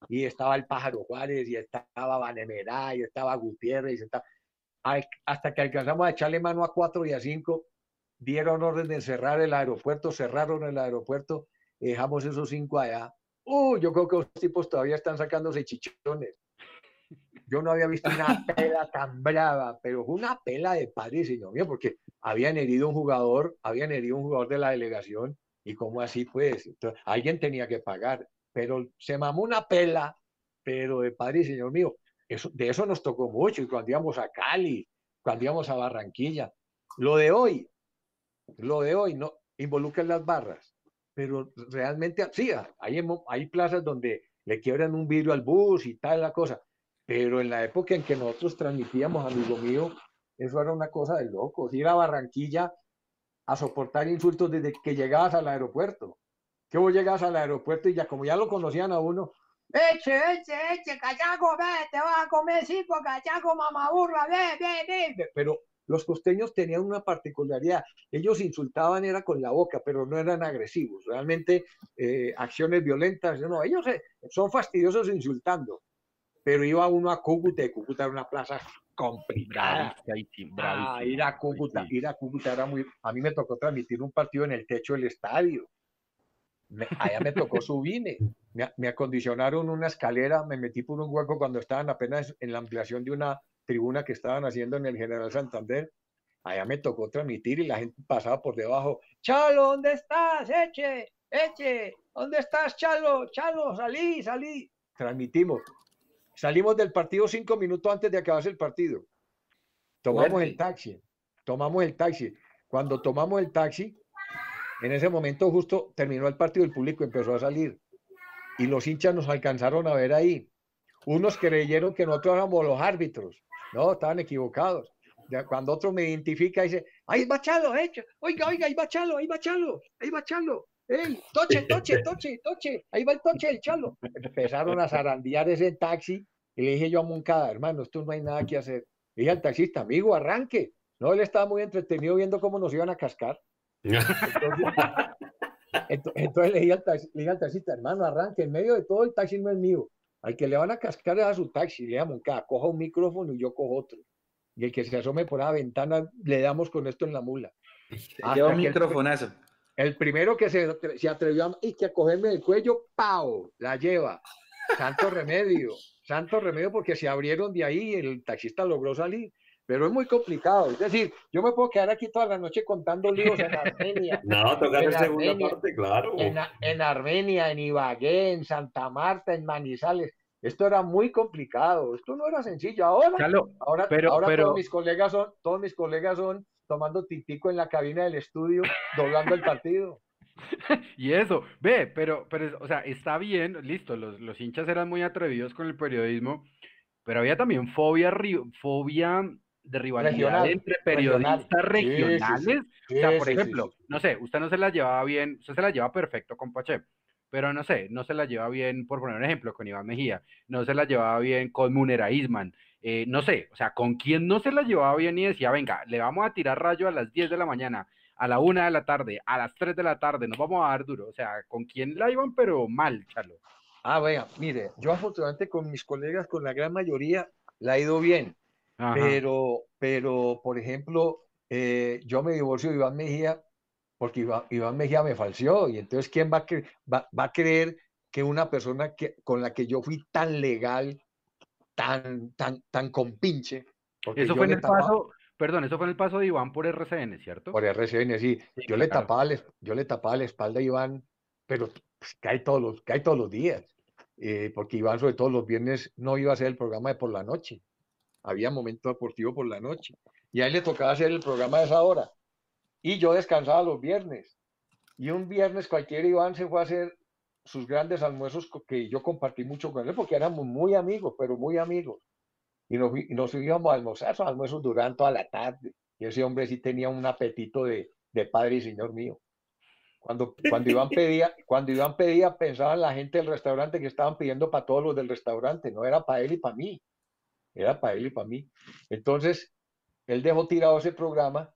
Y estaba el pájaro Juárez, y estaba Vanemerá, y estaba Gutiérrez, y estaba... hasta que alcanzamos a echarle mano a cuatro y a cinco dieron orden de cerrar el aeropuerto, cerraron el aeropuerto, dejamos esos cinco allá. Uh, yo creo que los tipos todavía están sacándose chichones. Yo no había visto una pela tan brava, pero fue una pela de padre y señor mío, porque habían herido un jugador, habían herido un jugador de la delegación, y como así pues, alguien tenía que pagar, pero se mamó una pela, pero de padre y señor mío, eso, de eso nos tocó mucho, y cuando íbamos a Cali, cuando íbamos a Barranquilla. Lo de hoy, lo de hoy no involucra las barras, pero realmente sí, hay, hay plazas donde le quiebran un vidrio al bus y tal la cosa, pero en la época en que nosotros transmitíamos, amigo mío, eso era una cosa de locos. Ir a Barranquilla a soportar insultos desde que llegabas al aeropuerto. Que vos llegas al aeropuerto y ya como ya lo conocían a uno, eche, eche, eche, cachaco, ve, te vas a comer cinco cachaco, mamaburra, ve, ve, ve. Los costeños tenían una particularidad. Ellos insultaban era con la boca, pero no eran agresivos. Realmente eh, acciones violentas, no, ellos eh, son fastidiosos insultando. Pero iba uno a Cúcuta, y Cúcuta era una plaza complicada. Ah, ir a Cúcuta, ir a Cúcuta era muy... A mí me tocó transmitir un partido en el techo del estadio. allá me tocó subirme. Me, me acondicionaron una escalera, me metí por un hueco cuando estaban apenas en la ampliación de una tribuna que estaban haciendo en el General Santander. Allá me tocó transmitir y la gente pasaba por debajo. Chalo, ¿dónde estás? Eche, eche, ¿dónde estás, Chalo? Chalo, salí, salí. Transmitimos. Salimos del partido cinco minutos antes de acabarse el partido. Tomamos el taxi. Tomamos el taxi. Cuando tomamos el taxi, en ese momento justo terminó el partido, el público empezó a salir. Y los hinchas nos alcanzaron a ver ahí. Unos creyeron que nosotros éramos los árbitros. No, estaban equivocados. Cuando otro me identifica dice, ahí va Chalo, eh. oiga, oiga, ahí va Chalo, ahí va Chalo, ahí va Chalo. ¡Ey! ¡Toche, toche, toche, toche! Ahí va el toche del chalo. Empezaron a zarandear ese taxi y le dije yo a Moncada, hermano, esto no hay nada que hacer. Le dije al taxista, amigo, arranque. No, él estaba muy entretenido viendo cómo nos iban a cascar. Entonces, le, dije al taxista, hermano, arranque. En medio de todo el taxi no es mío. Al que le van a cascar a su taxi. Le dije a Moncada, coja un micrófono y yo cojo otro. Y el que se asome por la ventana, le damos con esto en la mula. Lleva un microfonazo. El primero que se, se atrevió a, y que a cogerme el cuello, ¡pau! La lleva. Santo remedio, santo remedio porque se abrieron de ahí y el taxista logró salir. Pero es muy complicado. Es decir, yo me puedo quedar aquí toda la noche contando libros en Armenia. No, tocar en segunda parte, claro. En, en, Armenia, en Ibagué, en Santa Marta, en Manizales. Esto era muy complicado. Esto no era sencillo. Ahora, ahora, pero, ahora Todos, mis colegas son, todos mis colegas son tomando tipico en la cabina del estudio, doblando el partido. y eso, ve, pero, pero, o sea, está bien, listo, los, los hinchas eran muy atrevidos con el periodismo, pero había también fobia, fobia de rivalidad entre periodistas regionales. o sea, por ejemplo, no sé, usted no se la llevaba bien, usted se la lleva perfecto con Pache, pero no sé, no se la lleva bien, por poner un ejemplo, con Iván Mejía, no se la llevaba bien con Munera Isman, eh, no sé, o sea, con quién no se la llevaba bien y decía, venga, le vamos a tirar rayo a las 10 de la mañana, a la 1 de la tarde, a las 3 de la tarde, nos vamos a dar duro, o sea, con quién la iban, pero mal, Chalo. Ah, vea, mire, yo afortunadamente con mis colegas, con la gran mayoría, la he ido bien, pero, pero, por ejemplo, eh, yo me divorcio de Iván Mejía porque Iván, Mejía me falseó, y entonces, ¿quién va a, va, a creer que una persona que, con la que yo fui tan legal, tan, tan, tan compinche. Eso fue en el paso, perdón, eso fue en el paso de Iván por RCN, ¿cierto? Por RCN, sí. yo, le tapaba yo le tapaba la espalda a Iván, pero pues, cae, todos los, cae todos los días. Eh, porque Iván, sobre todo los viernes, no iba a hacer el programa de por la noche. Había momento deportivo por la noche. Y a él le tocaba hacer el programa de esa hora. Y yo descansaba los viernes. Y un viernes cualquier Iván se fue a hacer sus grandes almuerzos que yo compartí mucho con él porque éramos muy amigos, pero muy amigos. Y nos, nos íbamos a almorzar, esos almuerzos durante toda la tarde. Y ese hombre sí tenía un apetito de, de padre y señor mío. Cuando, cuando, Iván pedía, cuando Iván pedía, pensaban la gente del restaurante que estaban pidiendo para todos los del restaurante, no era para él y para mí, era para él y para mí. Entonces, él dejó tirado ese programa,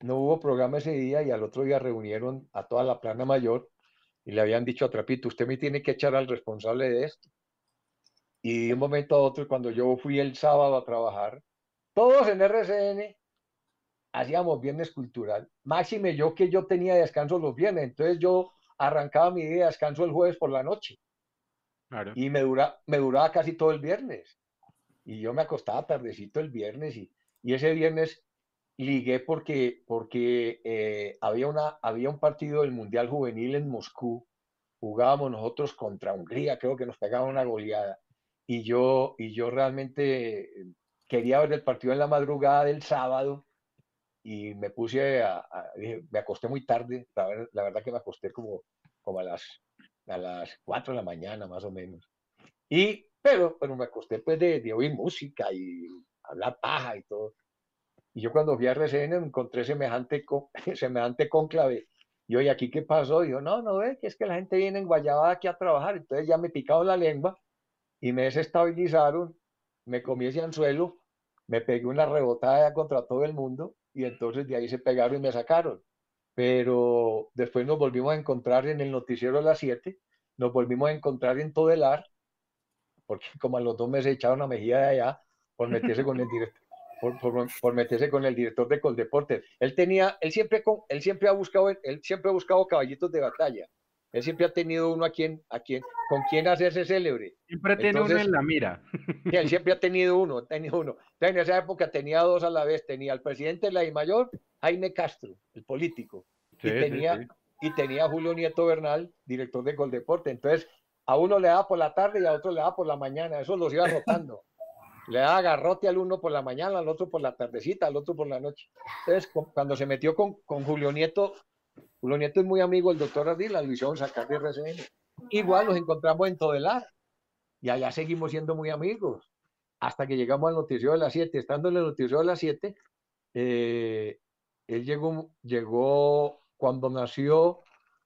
no hubo programa ese día y al otro día reunieron a toda la plana mayor y le habían dicho a Trapito, usted me tiene que echar al responsable de esto. Y de un momento a otro, cuando yo fui el sábado a trabajar, todos en RCN hacíamos viernes cultural. Máxime yo que yo tenía descanso los viernes, entonces yo arrancaba mi día de descanso el jueves por la noche. Y me, dura, me duraba casi todo el viernes. Y yo me acostaba tardecito el viernes y, y ese viernes ligué porque, porque eh, había, una, había un partido del Mundial Juvenil en Moscú, jugábamos nosotros contra Hungría, creo que nos pegaba una goleada, y yo, y yo realmente quería ver el partido en la madrugada del sábado, y me puse a, me acosté muy tarde, la, verdad que me acosté como, como a, las, a las 4 de la mañana más o menos. Y Pero, pero me acosté pues de, oír música y hablar paja y todo. Y yo cuando fui a RCN encontré semejante, semejante conclave. Y oye, ¿aquí qué pasó? Y yo, no, no ve, que es que la gente viene en Guayabada aquí a trabajar. Entonces ya me picaron la lengua y me desestabilizaron, me comí ese anzuelo, me pegué una rebotada contra todo el mundo y entonces de ahí se pegaron y me sacaron. Pero después nos volvimos a encontrar en el noticiero a las 7, nos volvimos a encontrar en Todelar, porque como a los dos meses echaron a Mejía de allá por meterse con el director. Por, meterse con el director de Coldeportes. Él tenía, él siempre, él siempre ha buscado, él siempre ha buscado caballitos de batalla. Él siempre ha tenido uno a quien, a quien, con quien hacerse célebre. Siempre tiene uno en la mira. él siempre ha tenido uno, ha tenido uno. en esa época tenía dos a la vez. Tenía al presidente de la I Mayor, Jaime Castro, el político. y, tenía, y tenía a Julio Nieto Bernal, director de Goldeporte. Entonces, a uno le daba por la tarde y a otro le daba por la mañana. Eso los iba rotando. le daba garrote al uno por la mañana, al otro por la tardecita, al otro por la noche. Entonces, cuando se metió con, con Julio Nieto, Julio Nieto es muy amigo del doctor Ardila, lo hicieron sacar de RCN. Igual nos encontramos en Todelar y allá seguimos siendo muy amigos hasta que llegamos al noticiero de las 7. Estando en el noticiero de las 7, eh, él llegó, llegó cuando nació,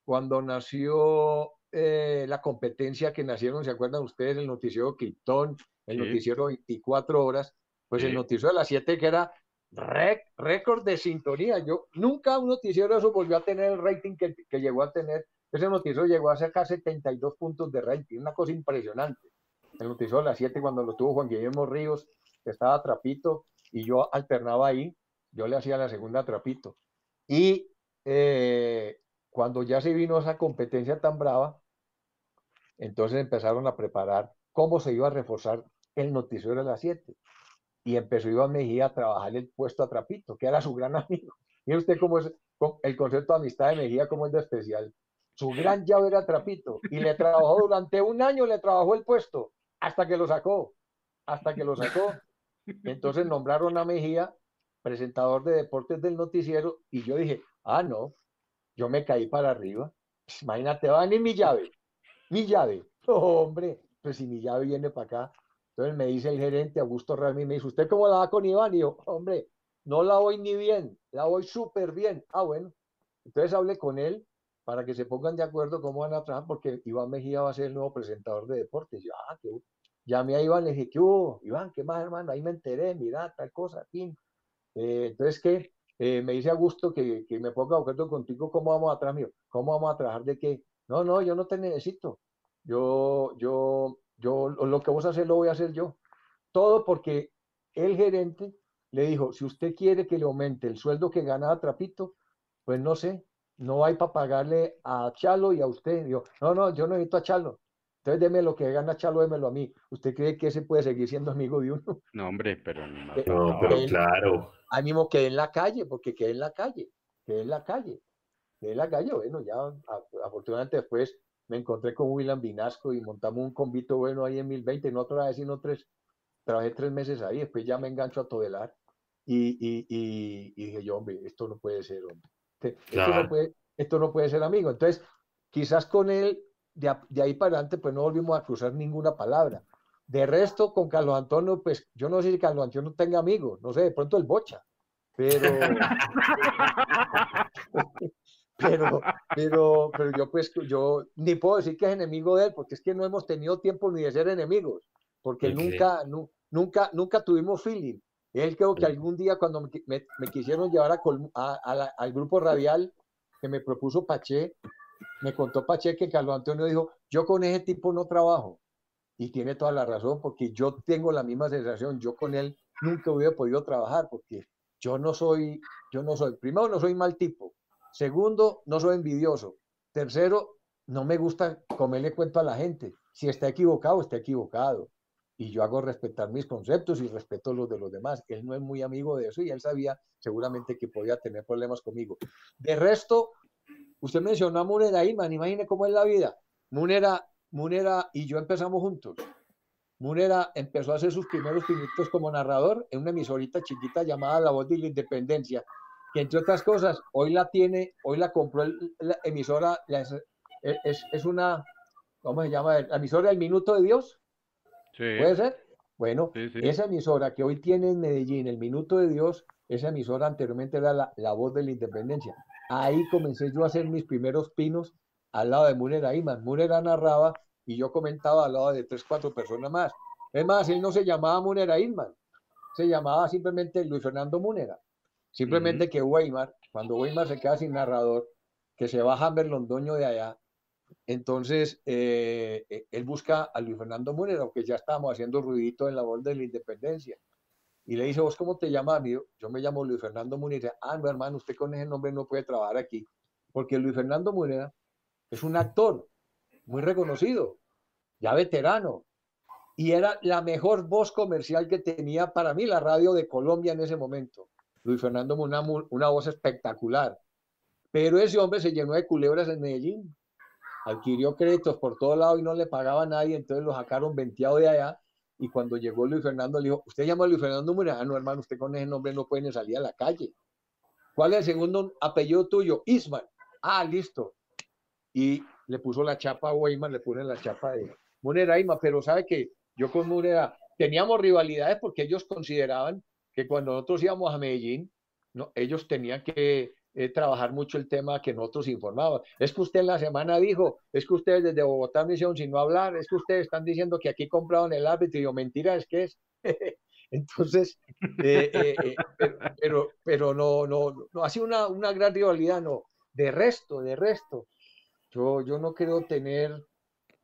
cuando nació eh, la competencia que nacieron, ¿se acuerdan ustedes? El noticiero Krypton, el noticiero 24 horas, pues el noticiero de las 7 que era récord de sintonía. Yo nunca un noticiero eso volvió a tener el rating que, que llegó a tener. Ese noticiero llegó a sacar 72 puntos de rating, una cosa impresionante. El noticiero de las 7 cuando lo tuvo Juan Guillermo Ríos, que estaba Trapito, y yo alternaba ahí, yo le hacía la segunda Trapito. Y eh, cuando ya se vino esa competencia tan brava, entonces empezaron a preparar cómo se iba a reforzar el noticiero de las 7 y empezó Iván Mejía a trabajar el puesto a Trapito, que era su gran amigo. Mire usted cómo es el concepto de amistad de Mejía, cómo es de especial. Su gran llave era Trapito y le trabajó durante un año, le trabajó el puesto hasta que lo sacó, hasta que lo sacó. Entonces nombraron a Mejía presentador de deportes del noticiero y yo dije, ah, no, yo me caí para arriba. Imagínate, va a venir mi llave, mi llave. hombre, pues si mi llave viene para acá, entonces me dice el gerente Augusto Ramírez, me dice, ¿usted cómo la va con Iván? Y yo, hombre, no la voy ni bien, la voy súper bien. Ah, bueno. Entonces hablé con él para que se pongan de acuerdo cómo van a trabajar, porque Iván Mejía va a ser el nuevo presentador de deportes. Yo, ah, qué Llamé a Iván, le dije, ¿qué hubo? Iván, ¿qué más, hermano? Ahí me enteré, mira, tal cosa, fin. Eh, entonces, ¿qué? Eh, me dice Augusto que, que me ponga de acuerdo contigo, ¿cómo vamos a trabajar? ¿Cómo vamos a trabajar de qué? No, no, yo no te necesito. Yo, yo, yo lo que vos haces lo voy a hacer yo. Todo porque el gerente le dijo, si usted quiere que le aumente el sueldo que gana Trapito, pues no sé, no hay para pagarle a Chalo y a usted. Yo, no, no, yo no necesito a Chalo. Entonces deme lo que gana Chalo, démelo a mí. ¿Usted cree que ese puede seguir siendo amigo de uno? No, hombre, pero no. no pero claro. Ánimo que en la calle, porque quede en la calle, quede en la calle, en la calle. Bueno, ya afortunadamente después me encontré con William Vinasco y montamos un convito bueno ahí en 1020, no otra vez, sino tres, trabajé tres meses ahí, después ya me engancho a Todelar y, y, y, dije yo, hombre, esto no puede ser, hombre. Esto, no puede, esto no puede ser amigo. Entonces, quizás con él, de, de, ahí para adelante, pues no volvimos a cruzar ninguna palabra. De resto, con Carlos Antonio, pues yo no sé si Carlos Antonio tenga amigos, no sé, de pronto el bocha, pero... pero, pero, pero yo pues yo ni puedo decir que es enemigo de él, porque es que no hemos tenido tiempo ni de ser enemigos, porque nunca, nunca, nunca tuvimos feeling. Él creo que algún día cuando me, me, quisieron llevar a, al grupo radial que me propuso Pache, me contó Pache que Carlos Antonio dijo, yo con ese tipo no trabajo. Y tiene toda la razón, porque yo tengo la misma sensación, yo con él nunca hubiera podido trabajar, porque yo no soy, yo no soy, primero no soy mal tipo, Segundo, no soy envidioso. Tercero, no me gusta comerle cuento a la gente. Si está equivocado, está equivocado. Y yo hago respetar mis conceptos y respeto los de los demás. Él no es muy amigo de eso y él sabía seguramente que podía tener problemas conmigo. De resto, usted mencionó a Munera Iman, imagine cómo es la vida. Munera, Munera y yo empezamos juntos. Munera empezó a hacer sus primeros pinitos como narrador en una emisorita chiquita llamada La Voz de la Independencia, que entre otras cosas, hoy la tiene, hoy la compró la emisora, es, es, una, ¿cómo se llama? La emisora del Minuto de Dios. ¿Puede ser? Bueno, esa emisora que hoy tiene en Medellín, el Minuto de Dios, esa emisora anteriormente era la, voz de la independencia. Ahí comencé yo a hacer mis primeros pinos al lado de Munera Iman. Munera narraba y yo comentaba al lado de tres, cuatro personas más. Es más, él no se llamaba Munera Inman, se llamaba simplemente Luis Fernando Munera. Simplemente que Weimar, cuando Weimar se queda sin narrador, que se va a Hamber Londoño de allá, entonces eh, eh, él busca a Luis Fernando Munera, aunque ya estábamos haciendo ruidito en la voz de la independencia. Y le dice, ¿vos cómo te llamas, Yo me llamo Luis Fernando Munera. Ah, no, hermano, usted con ese nombre no puede trabajar aquí. Porque Luis Fernando Munera es un actor muy reconocido, ya veterano, y era la mejor voz comercial que tenía para mí la radio de Colombia en ese momento. Luis Fernando una, una voz espectacular. Pero ese hombre se llenó de culebras en Medellín. Adquirió créditos por todo lado y no le pagaba a nadie, entonces lo sacaron venteado de allá. Y cuando llegó Luis Fernando, le dijo: ¿Usted llama a Luis Fernando Murano? No, hermano, usted con ese nombre no puede ni salir a la calle. ¿Cuál es el segundo apellido tuyo? Isman. Ah, listo. Y le puso la chapa a Weimar, le pone la chapa de Munera pero sabe que yo con Munera teníamos rivalidades porque ellos consideraban que cuando nosotros íbamos a Medellín, no, ellos tenían que eh, trabajar mucho el tema que nosotros informábamos. Es que usted en la semana dijo, es que ustedes desde Bogotá me hicieron sin no hablar, es que ustedes están diciendo que aquí compraron el árbitro y yo, mentira, es que es. Entonces, eh, eh, pero, pero, no, no, no, ha sido una, una gran rivalidad, no. De resto, de resto, yo, yo no quiero tener,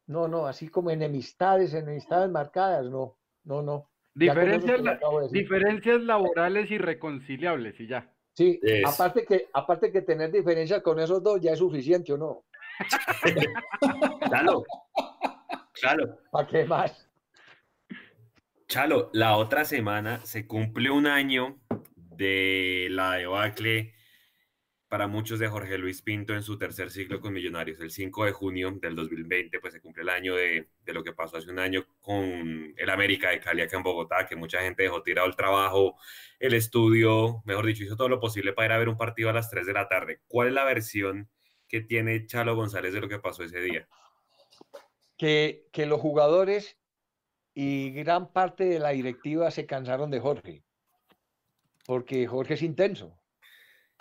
no, no, así como enemistades, enemistades marcadas, no, no, no. Diferencias, diferencias laborales irreconciliables y ya. Sí, aparte que, aparte que tener diferencias con esos dos ya es suficiente, ¿o no? Chalo, Chalo. ¿Para qué más? Chalo, la otra semana se cumple un año de la debacle para muchos de Jorge Luis Pinto en su tercer ciclo con Millonarios. El 5 de junio del 2020, pues se cumple el año de, de, lo que pasó hace un año con el América de Cali acá en Bogotá, que mucha gente dejó tirado el trabajo, el estudio, mejor dicho, hizo todo lo posible para ir a ver un partido a las 3 de la tarde. ¿Cuál es la versión que tiene Chalo González de lo que pasó ese día? Que, que los jugadores y gran parte de la directiva se cansaron de Jorge, porque Jorge es intenso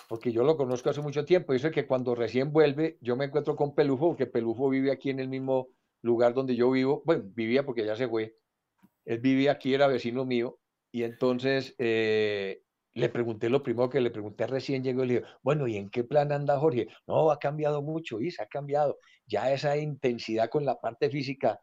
porque yo lo conozco hace mucho tiempo. Dice que cuando recién vuelve, yo me encuentro con Pelufo, porque Pelufo vive aquí en el mismo lugar donde yo vivo. Bueno, vivía porque ya se fue. Él vivía aquí, era vecino mío. Y entonces eh, le pregunté lo primero que le pregunté recién llegó y le dije, bueno, ¿y en qué plan anda Jorge? No, ha cambiado mucho, Isa, ha cambiado. Ya esa intensidad con la parte física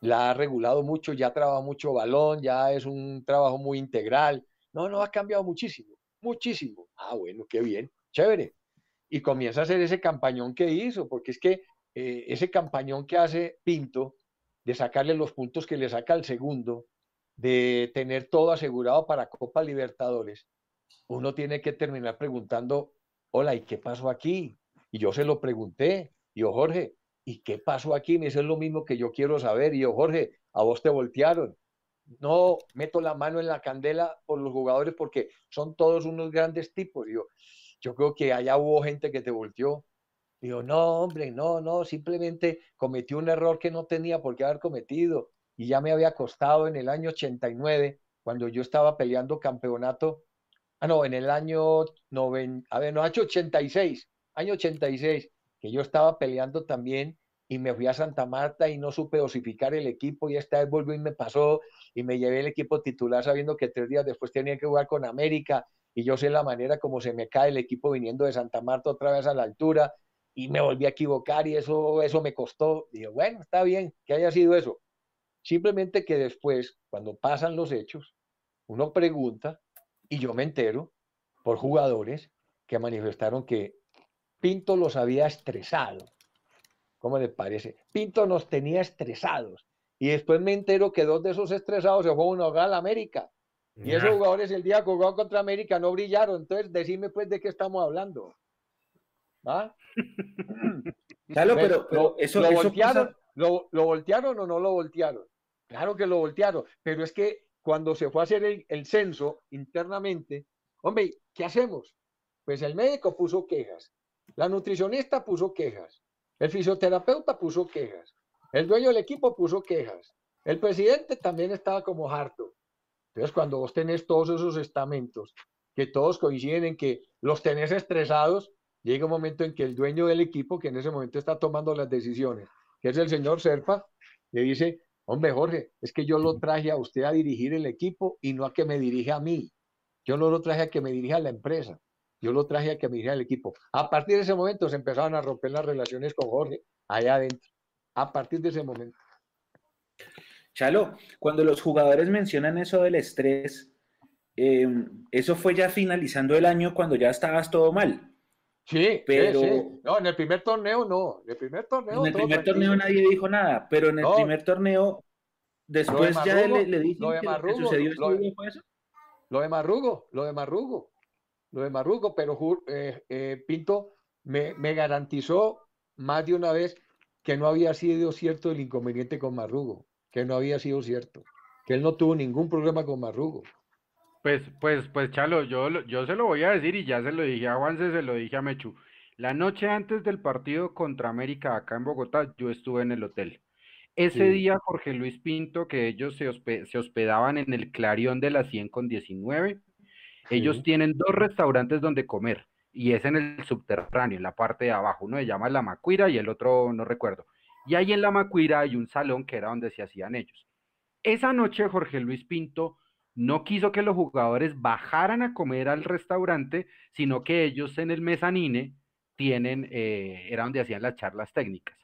la ha regulado mucho, ya trabaja mucho balón, ya es un trabajo muy integral. No, no, ha cambiado muchísimo muchísimo. Ah, bueno, qué bien, chévere. Y comienza a hacer ese campañón que hizo, porque es que eh, ese campañón que hace Pinto, de sacarle los puntos que le saca al segundo, de tener todo asegurado para Copa Libertadores, uno tiene que terminar preguntando, hola, ¿y qué pasó aquí? Y yo se lo pregunté, yo, Jorge, ¿y qué pasó aquí? Me dice, es lo mismo que yo quiero saber. Y yo, Jorge, a vos te voltearon no meto la mano en la candela por los jugadores porque son todos unos grandes tipos. Yo, yo creo que allá hubo gente que te volteó. Digo, no, hombre, no, no, simplemente cometí un error que no tenía por qué haber cometido y ya me había costado en el año 89, cuando yo estaba peleando campeonato. Ah, no, en el año 90, a ver, no, año 86, año 86, que yo estaba peleando también y me fui a Santa Marta y no supe dosificar el equipo y esta vez volvió y me pasó y me llevé el equipo titular sabiendo que tres días después tenía que jugar con América y yo sé la manera como se me cae el equipo viniendo de Santa Marta otra vez a la altura y me volví a equivocar y eso, eso me costó. Digo, bueno, está bien que haya sido eso. Simplemente que después, cuando pasan los hechos, uno pregunta y yo me entero por jugadores que manifestaron que Pinto los había estresado ¿Cómo le parece? Pinto nos tenía estresados. Y después me entero que dos de esos estresados se fueron a jugar a la América. Y esos jugadores el día que jugaron contra América no brillaron. Entonces, decime pues de qué estamos hablando. ¿Va? Claro, pero, lo, eso, lo voltearon, lo, voltearon o no lo voltearon? Claro que lo voltearon, pero es que cuando se fue a hacer el, el censo internamente, hombre, ¿qué hacemos? Pues el médico puso quejas, la nutricionista puso quejas, el fisioterapeuta puso quejas. El dueño del equipo puso quejas. El presidente también estaba como harto. Entonces, cuando vos tenés todos esos estamentos, que todos coinciden en que los tenés estresados, llega un momento en que el dueño del equipo, que en ese momento está tomando las decisiones, que es el señor Serpa, le dice, hombre Jorge, es que yo lo traje a usted a dirigir el equipo y no a que me dirija a mí. Yo no lo traje a que me dirija a la empresa. Yo lo traje a que me dirija el equipo. A partir de ese momento se empezaron a romper las relaciones con Jorge allá adentro. A partir de ese momento. Chalo, cuando los jugadores mencionan eso del estrés, em, eso fue ya finalizando el año cuando ya estabas todo mal. Sí, pero no, en el primer torneo no, en el primer torneo. En el primer torneo nadie dijo nada, pero en el primer torneo después ya le, le dicen que, sucedió lo de. Lo de Marrugo, lo de Marrugo, lo de Marrugo, pero eh, eh, Pinto me, me garantizó más de una vez que no había sido cierto el inconveniente con Marrugo, que no había sido cierto, que él no tuvo ningún problema con Marrugo. Pues, pues, pues, Chalo, yo, yo se lo voy a decir y ya se lo dije a Juanse, se lo dije a Mechu. La noche antes del partido contra América acá en Bogotá, yo estuve en el hotel. Ese día, Jorge Luis Pinto, que ellos se, se, hospedaban en el Clarión de la 100 con 19, ellos tienen dos restaurantes donde comer y es en el subterráneo, en la parte de abajo. Uno se llama La Macuira y el otro no recuerdo. Y ahí en La Macuira hay un salón que era donde se hacían ellos. Esa noche, Jorge Luis Pinto no quiso que los jugadores bajaran a comer al restaurante, sino que ellos en el mezanine tienen, eh, era donde hacían las charlas técnicas.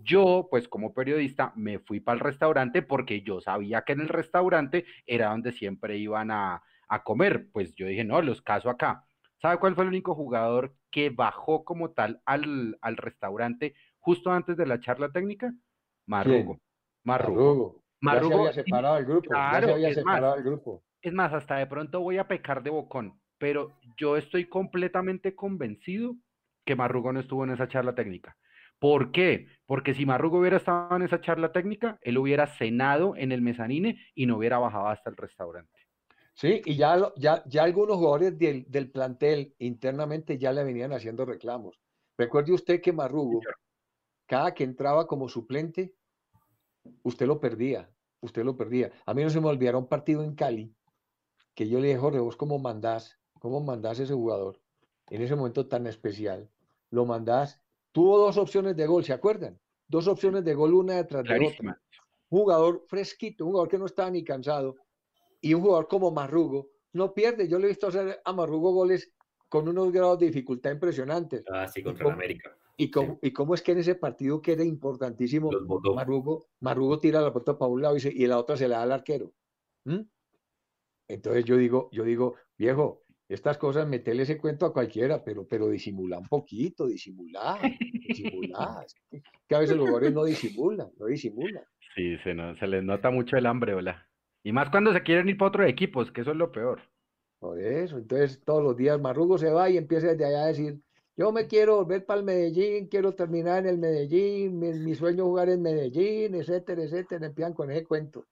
Yo, pues como periodista, me fui para el restaurante porque yo sabía que en el restaurante era donde siempre iban a, comer. Pues yo dije, no, los caso acá. ¿Sabe cuál fue el único jugador que bajó como tal al, restaurante justo antes de la charla técnica? Marrugo. Marrugo. Marrugo. Ya se había separado el grupo. ya se había separado el grupo. Es más, hasta de pronto voy a pecar de bocón, pero yo estoy completamente convencido que Marrugo no estuvo en esa charla técnica. ¿Por qué? Porque si Marrugo hubiera estado en esa charla técnica, él hubiera cenado en el mezanine y no hubiera bajado hasta el restaurante. Sí, y ya, ya, ya algunos jugadores del, del, plantel internamente ya le venían haciendo reclamos. Recuerde usted que Marrugo, cada que entraba como suplente, usted lo perdía, usted lo perdía. A mí no se me olvidará un partido en Cali, que yo le dije, Jorge, vos cómo mandás, cómo mandás ese jugador en ese momento tan especial. Lo mandás, tuvo dos opciones de gol, ¿se acuerdan? Dos opciones de gol, una detrás de otra. Un jugador fresquito, un jugador que no estaba ni cansado, y un jugador como Marrugo, no pierde. Yo le he visto hacer a Marrugo goles con unos grados de dificultad impresionantes. Ah, sí, contra América. Y cómo, y cómo es que en ese partido que era importantísimo, Marrugo, Marrugo tira la pelota para un lado y, y la otra se la da al arquero. ¿Mm? Entonces yo digo, yo digo, viejo, estas cosas metele ese cuento a cualquiera, pero, pero disimula un poquito, disimula, disimula. que a veces los jugadores no disimulan, no disimulan. Sí, se, se les nota mucho el hambre, hola. Y más cuando se quieren ir para otros equipos, que eso es lo peor. Por eso, entonces todos los días Marrugo se va y empieza desde allá a decir, yo me quiero volver para el Medellín, quiero terminar en el Medellín, mi, sueño es jugar en Medellín, etcétera, etcétera, empiezan con ese cuento.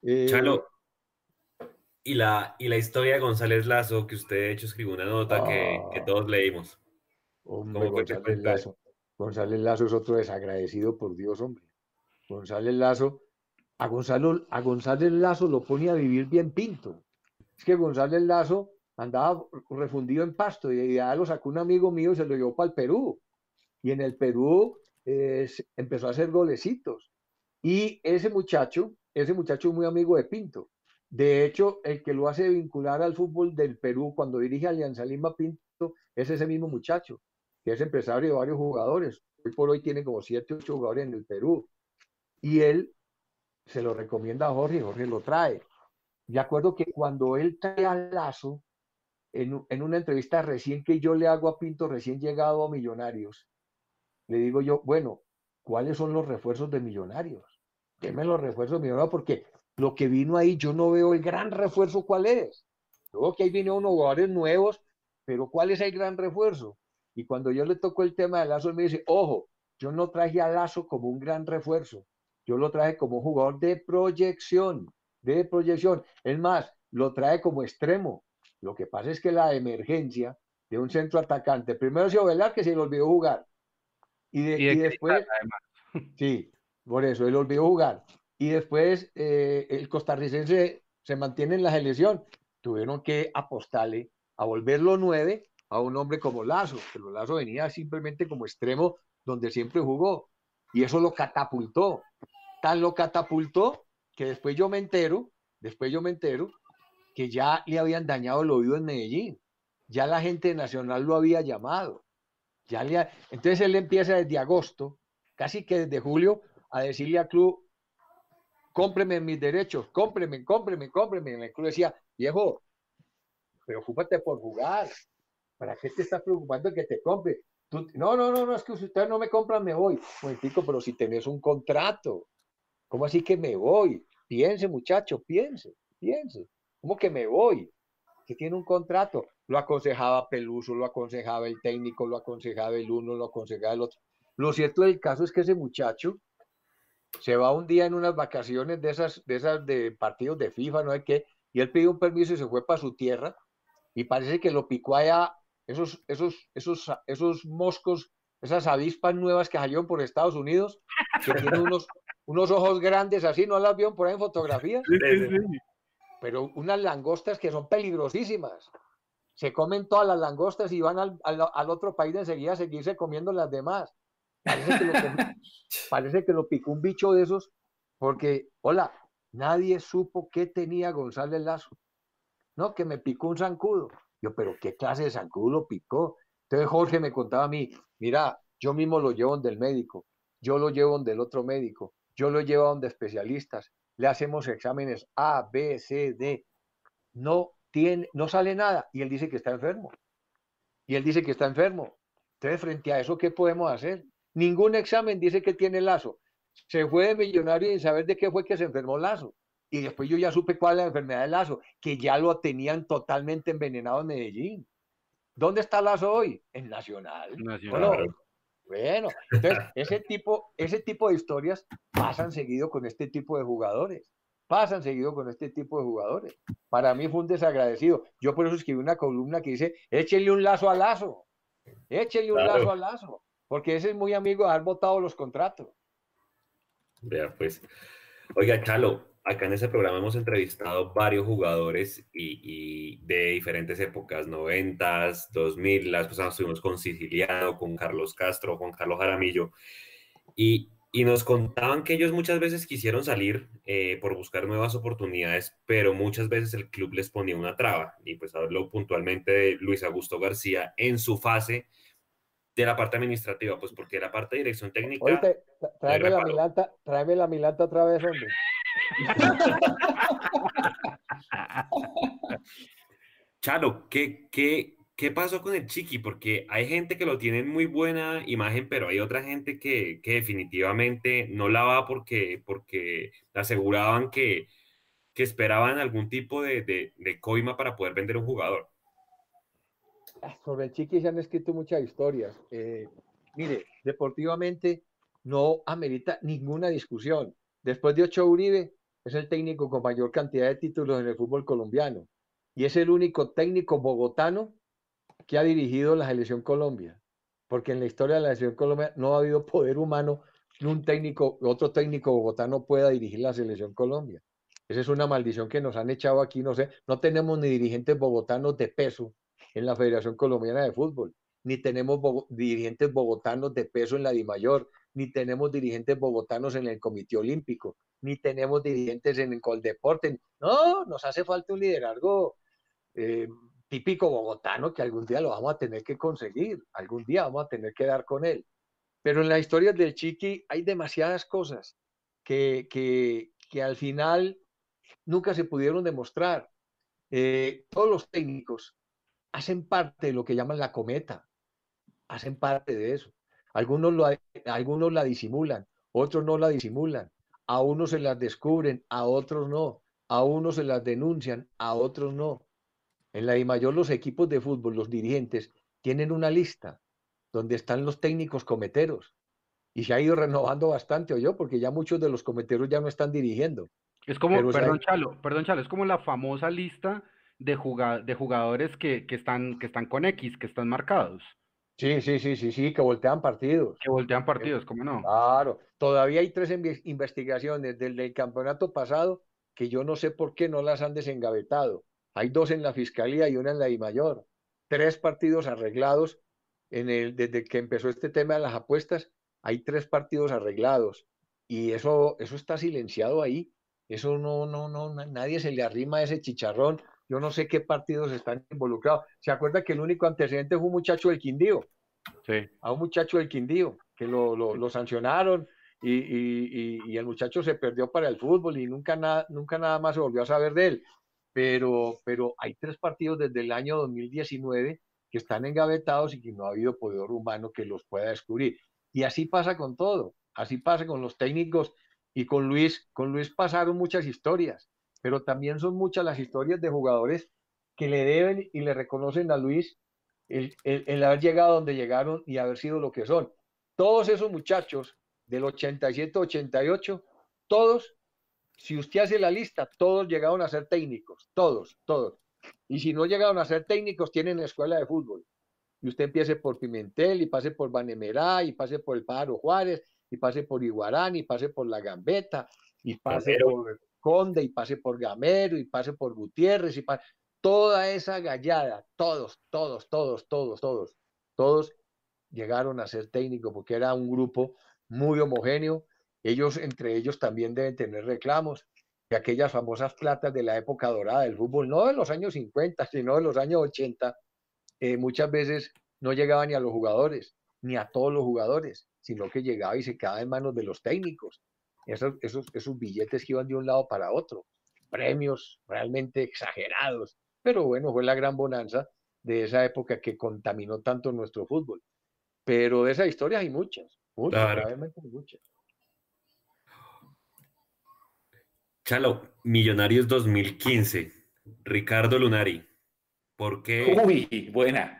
Eh, Chalo, y la, y la historia de González Lazo, que usted de hecho escribió una nota que, que, ah. todos leímos. González Lazo. González Lazo es otro desagradecido, por Dios, hombre. González Lazo, a, Gonzalo, a González Lazo lo ponía a vivir bien pinto. Es que González Lazo andaba refundido en pasto y ya lo sacó un amigo mío y se lo llevó para el Perú. Y en el Perú eh, empezó a hacer golecitos. Y ese muchacho, ese muchacho es muy amigo de Pinto. De hecho, el que lo hace vincular al fútbol del Perú cuando dirige Alianza Lima Pinto es ese mismo muchacho, que es empresario de varios jugadores. Hoy por hoy tiene como siete, ocho jugadores en el Perú. Y él se lo recomienda a Jorge, Jorge lo trae. De acuerdo que cuando él trae a Lazo, en, una entrevista recién que yo le hago a Pinto, recién llegado a Millonarios, le digo yo, bueno, ¿cuáles son los refuerzos de Millonarios? Deme los refuerzos de Millonarios porque lo que vino ahí yo no veo el gran refuerzo cuál es. Luego que ahí vinieron unos jugadores nuevos, pero ¿cuál es el gran refuerzo? Y cuando yo le toco el tema de Lazo, él me dice, ojo, yo no traje a Lazo como un gran refuerzo, yo lo traje como un jugador de proyección, de proyección. Es más, lo trae como extremo, lo que pasa es que la emergencia de un centro atacante, primero se Velar que se le olvidó jugar. Y, después, sí, por eso, él olvidó jugar. y después eh, el costarricense se mantiene en la selección. Tuvieron que apostarle a volverlo nueve a un hombre como Lazo, pero Lazo venía simplemente como extremo donde siempre jugó. Y eso lo catapultó. Tan lo catapultó que después yo me entero, después yo me entero que ya le habían dañado el oído en Medellín. Ya la gente nacional lo había llamado. Ya le Entonces él empieza desde agosto, casi que desde julio, a decirle al club, cómpreme mis derechos, cómpreme, cómpreme, cómpreme. El club decía, viejo, preocúpate por jugar. ¿Para qué te estás preocupando que te compre? no, no, no, no, es que usted no me compra, me voy. Momentico, pero si tenés un contrato, ¿cómo así que me voy? Piense, muchacho, piense, piense. ¿Cómo que me voy? Que tiene un contrato. Lo aconsejaba Peluso, lo aconsejaba el técnico, lo aconsejaba el uno, lo aconsejaba el otro. Lo cierto del caso es que ese muchacho se va un día en unas vacaciones de esas, de esas de partidos de FIFA, no hay qué, y él pidió un permiso y se fue para su tierra, y parece que lo picó allá esos, esos, esos, esos moscos, esas avispas nuevas que salieron por Estados Unidos, que tienen unos, unos ojos grandes así, ¿no las vieron por ahí en fotografías? Pero unas langostas que son peligrosísimas. Se comen todas las langostas y van al, al, otro país de enseguida a seguirse comiendo las demás. Parece que, lo, parece que lo picó un bicho de esos, porque, hola, nadie supo qué tenía González Lazo. No, que me picó un zancudo. Yo, pero ¿qué clase de zancudo lo picó? Entonces Jorge me contaba a mí, mira, yo mismo lo llevo donde el médico, yo lo llevo donde el otro médico, yo lo llevo donde especialistas, le hacemos exámenes A, B, C, D. No tiene, no sale nada y él dice que está enfermo. Y él dice que está enfermo. Entonces, frente a eso, ¿qué podemos hacer? Ningún examen dice que tiene lazo. Se fue de millonario sin saber de qué fue que se enfermó Lazo. Y después yo ya supe cuál es la enfermedad de Lazo, que ya lo tenían totalmente envenenado en Medellín. ¿Dónde está Lazo hoy? En Nacional. Bueno, entonces ese tipo, ese tipo de historias pasan seguido con este tipo de jugadores. Pasan seguido con este tipo de jugadores. Para mí fue un desagradecido. Yo por eso escribí una columna que dice, échele un lazo a lazo. Échele un lazo a lazo. Porque ese es muy amigo de haber votado los contratos. Vea, pues. Oiga, Chalo, acá en ese programa hemos entrevistado varios jugadores y, de diferentes épocas, noventas, 2000, las personas estuvimos con Siciliano, con Carlos Castro, con Carlos Jaramillo, y, y nos contaban que ellos muchas veces quisieron salir eh, por buscar nuevas oportunidades, pero muchas veces el club les ponía una traba, y pues hablo puntualmente de Luis Augusto García en su fase de la parte administrativa, pues porque la parte de dirección técnica... Oíste, tráeme la, milanta, tráeme la milanta otra vez, hombre. Chalo, ¿qué, qué, ¿qué pasó con el Chiqui? Porque hay gente que lo tiene en muy buena imagen, pero hay otra gente que, que definitivamente no la va porque, porque aseguraban que, que esperaban algún tipo de, de, coima para poder vender un jugador. Ah, sobre el Chiqui se han escrito muchas historias. Eh, mire, deportivamente no amerita ninguna discusión. Después de Ocho Uribe, es el técnico con mayor cantidad de títulos en el fútbol colombiano y es el único técnico bogotano que ha dirigido la selección Colombia, porque en la historia de la selección Colombia no ha habido poder humano que un técnico, otro técnico bogotano pueda dirigir la selección Colombia. Esa es una maldición que nos han echado aquí, no sé, no tenemos ni dirigentes bogotanos de peso en la Federación Colombiana de Fútbol, ni tenemos dirigentes bogotanos de peso en la DIMAYOR, ni tenemos dirigentes bogotanos en el Comité Olímpico, ni tenemos dirigentes en el Coldeporte. No, nos hace falta un liderazgo eh, típico bogotano que algún día lo vamos a tener que conseguir, algún día vamos a tener que dar con él. Pero en la historia del Chiqui hay demasiadas cosas que, que, que al final nunca se pudieron demostrar. Eh, todos los técnicos hacen parte de lo que llaman la cometa, hacen parte de eso. Algunos, lo, algunos la disimulan, otros no la disimulan. A unos se las descubren, a otros no. A unos se las denuncian, a otros no. En la I mayor los equipos de fútbol, los dirigentes, tienen una lista donde están los técnicos cometeros. Y se ha ido renovando bastante, o yo, porque ya muchos de los cometeros ya no están dirigiendo. Es como, perdón, Chalo, perdón, Chalo, es como la famosa lista de, de jugadores que, están, que están con X, que están marcados. Sí, sí, sí, sí, sí, que voltean partidos. Que voltean partidos, ¿cómo no? Claro, todavía hay tres investigaciones del, del campeonato pasado que yo no sé por qué no las han desengavetado. Hay dos en la fiscalía y una en la I mayor. Tres partidos arreglados en el, desde que empezó este tema de las apuestas. Hay tres partidos arreglados y eso, eso está silenciado ahí. Eso no, no, no, nadie se le arrima a ese chicharrón. Yo no sé qué partidos están involucrados. ¿Se acuerda que el único antecedente fue un muchacho del Quindío? Sí. A un muchacho del Quindío, que lo, lo, sancionaron y, y, y, el muchacho se perdió para el fútbol y nunca, nada nunca nada más se volvió a saber de él. Pero, pero hay tres partidos desde el año 2019 que están engavetados y que no ha habido poder humano que los pueda descubrir. Y así pasa con todo, así pasa con los técnicos y con Luis, con Luis pasaron muchas historias, pero también son muchas las historias de jugadores que le deben y le reconocen a Luis el, el, haber llegado donde llegaron y haber sido lo que son. Todos esos muchachos del 87-88, todos, si usted hace la lista, todos llegaron a ser técnicos, todos, todos. Y si no llegaron a ser técnicos, tienen escuela de fútbol. Y usted empiece por Pimentel y pase por Banemerá y pase por el Pájaro Juárez y pase por Iguarán, y pase por La Gambeta, y pase por Conde, y pase por Gamero, y pase por Gutiérrez, y toda esa gallada, todos, todos, todos, todos, todos, todos llegaron a ser técnicos porque era un grupo muy homogéneo. Ellos, entre ellos, también deben tener reclamos de aquellas famosas platas de la época dorada del fútbol, no de los años 50, sino de los años 80, eh, muchas veces no llegaban ni a los jugadores, ni a todos los jugadores sino que llegaba y se quedaba en manos de los técnicos. Esos, esos, esos billetes que iban de un lado para otro, premios realmente exagerados, pero bueno, fue la gran bonanza de esa época que contaminó tanto nuestro fútbol. Pero de esa historia hay muchas, muchas, realmente muchas. Chalo, Millonarios 2015, Ricardo Lunari. ¿Por qué? Uy, buena.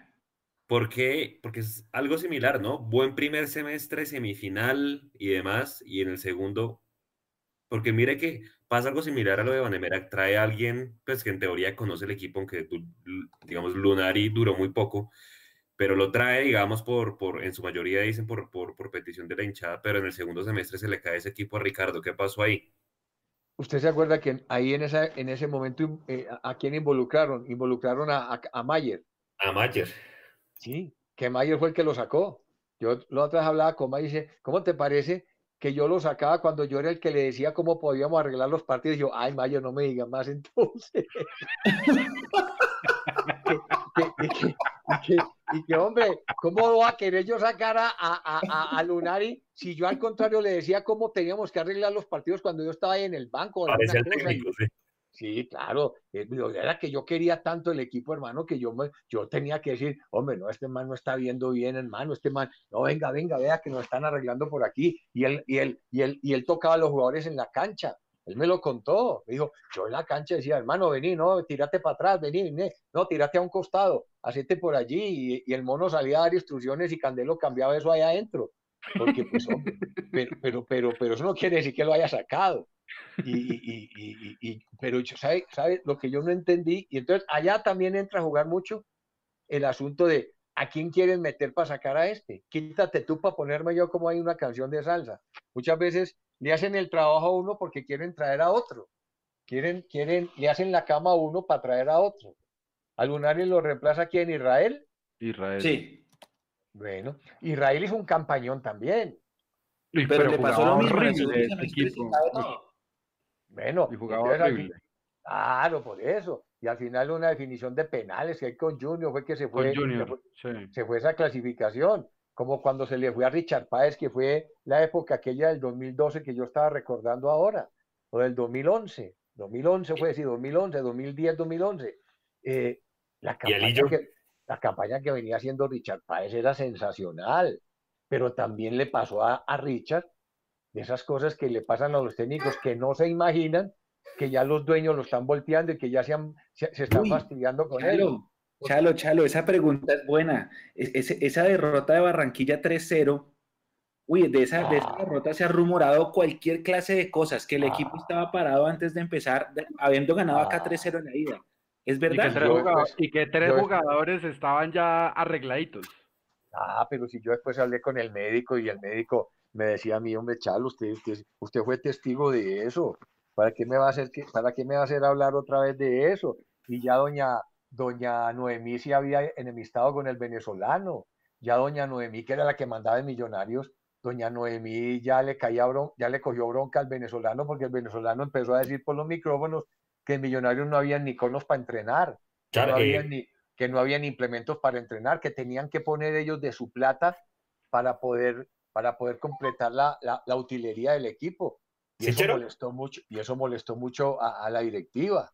¿Por qué? Porque es algo similar, ¿no? Buen primer semestre, semifinal y demás, y en el segundo, porque mire que pasa algo similar a lo de Vanemera, trae a alguien pues, que en teoría conoce el equipo, aunque digamos Lunari duró muy poco, pero lo trae, digamos, por, por en su mayoría dicen por, por, por petición de la hinchada, pero en el segundo semestre se le cae ese equipo a Ricardo. ¿Qué pasó ahí? ¿Usted se acuerda que ahí en, esa, en ese momento eh, a, quién involucraron? Involucraron a, a, a Mayer. A Mayer. Sí, que Mayer fue el que lo sacó. Yo la otra vez hablaba con Mayer y dice, ¿cómo te parece que yo lo sacaba cuando yo era el que le decía cómo podíamos arreglar los partidos? Y yo, ay, Mayer, no me digas más entonces. y, que, hombre, ¿cómo va a querer yo sacar a, a, a, Lunari si yo al contrario le decía cómo teníamos que arreglar los partidos cuando yo estaba ahí en el banco? Sí, claro. Eh, era que yo quería tanto el equipo, hermano, que yo, yo tenía que decir, hombre, no, este man no está viendo bien, hermano, este man, no, venga, venga, vea que nos están arreglando por aquí. Y él, y él, y él, y él tocaba a los jugadores en la cancha. Él me lo contó. Me dijo, yo en la cancha decía, hermano, vení, no, tírate para atrás, vení, vení, no, tírate a un costado, hacete por allí. Y, el mono salía a dar instrucciones y Candelo cambiaba eso ahí adentro. Porque, pues, hombre, pero, pero, pero, pero eso no quiere decir que lo haya sacado. Y, pero ¿sabe, ¿sabe? Lo que yo no entendí, y entonces allá también entra a jugar mucho el asunto de ¿a quién quieren meter para sacar a este? Quítate tú para ponerme yo como hay una canción de salsa. Muchas veces le hacen el trabajo a uno porque quieren traer a otro. Quieren, quieren, le hacen la cama a uno para traer a otro. ¿A Lunares lo reemplaza quién? ¿Israel? Israel. Sí. Bueno, Israel hizo un campañón también. pero, le pasó lo mismo. Bueno, claro, por eso. Y al final una definición de penales que hay con Junior fue que se fue, se, fue esa clasificación, como cuando se le fue a Richard Páez, que fue la época aquella del 2012 que yo estaba recordando ahora, o del 2011. 2011 fue decir, 2011, 2010, 2011. la, campaña que, la campaña que venía haciendo Richard Páez era sensacional, pero también le pasó a, a Richard de esas cosas que le pasan a los técnicos que no se imaginan que ya los dueños lo están volteando y que ya se, se, están fastidiando con él. Chalo, Chalo, esa pregunta es buena. esa derrota de Barranquilla 3-0, uy, de esa, de esa, ah. derrota se ha rumorado cualquier clase de cosas, que el equipo ah. estaba parado antes de empezar, habiendo ganado acá 3-0 ah. en la ida. ¿Es verdad? Y que tres, jugadores estaban ya arregladitos. Ah, pero si yo después hablé con el médico y el médico me decía a mí, hombre, Chalo, usted, usted, fue testigo de eso. ¿Para qué me va a hacer que, para qué me va a hacer hablar otra vez de eso? Y ya doña, doña Noemí se había enemistado con el venezolano. Ya doña Noemí, que era la que mandaba en Millonarios, doña Noemí ya le caía ya le cogió bronca al venezolano porque el venezolano empezó a decir por los micrófonos que en Millonarios no había ni conos para entrenar, que, no había ni, que no habían implementos para entrenar, que tenían que poner ellos de su plata para poder, para poder completar la, la, utilería del equipo. Y eso molestó mucho, y eso molestó mucho a, la directiva.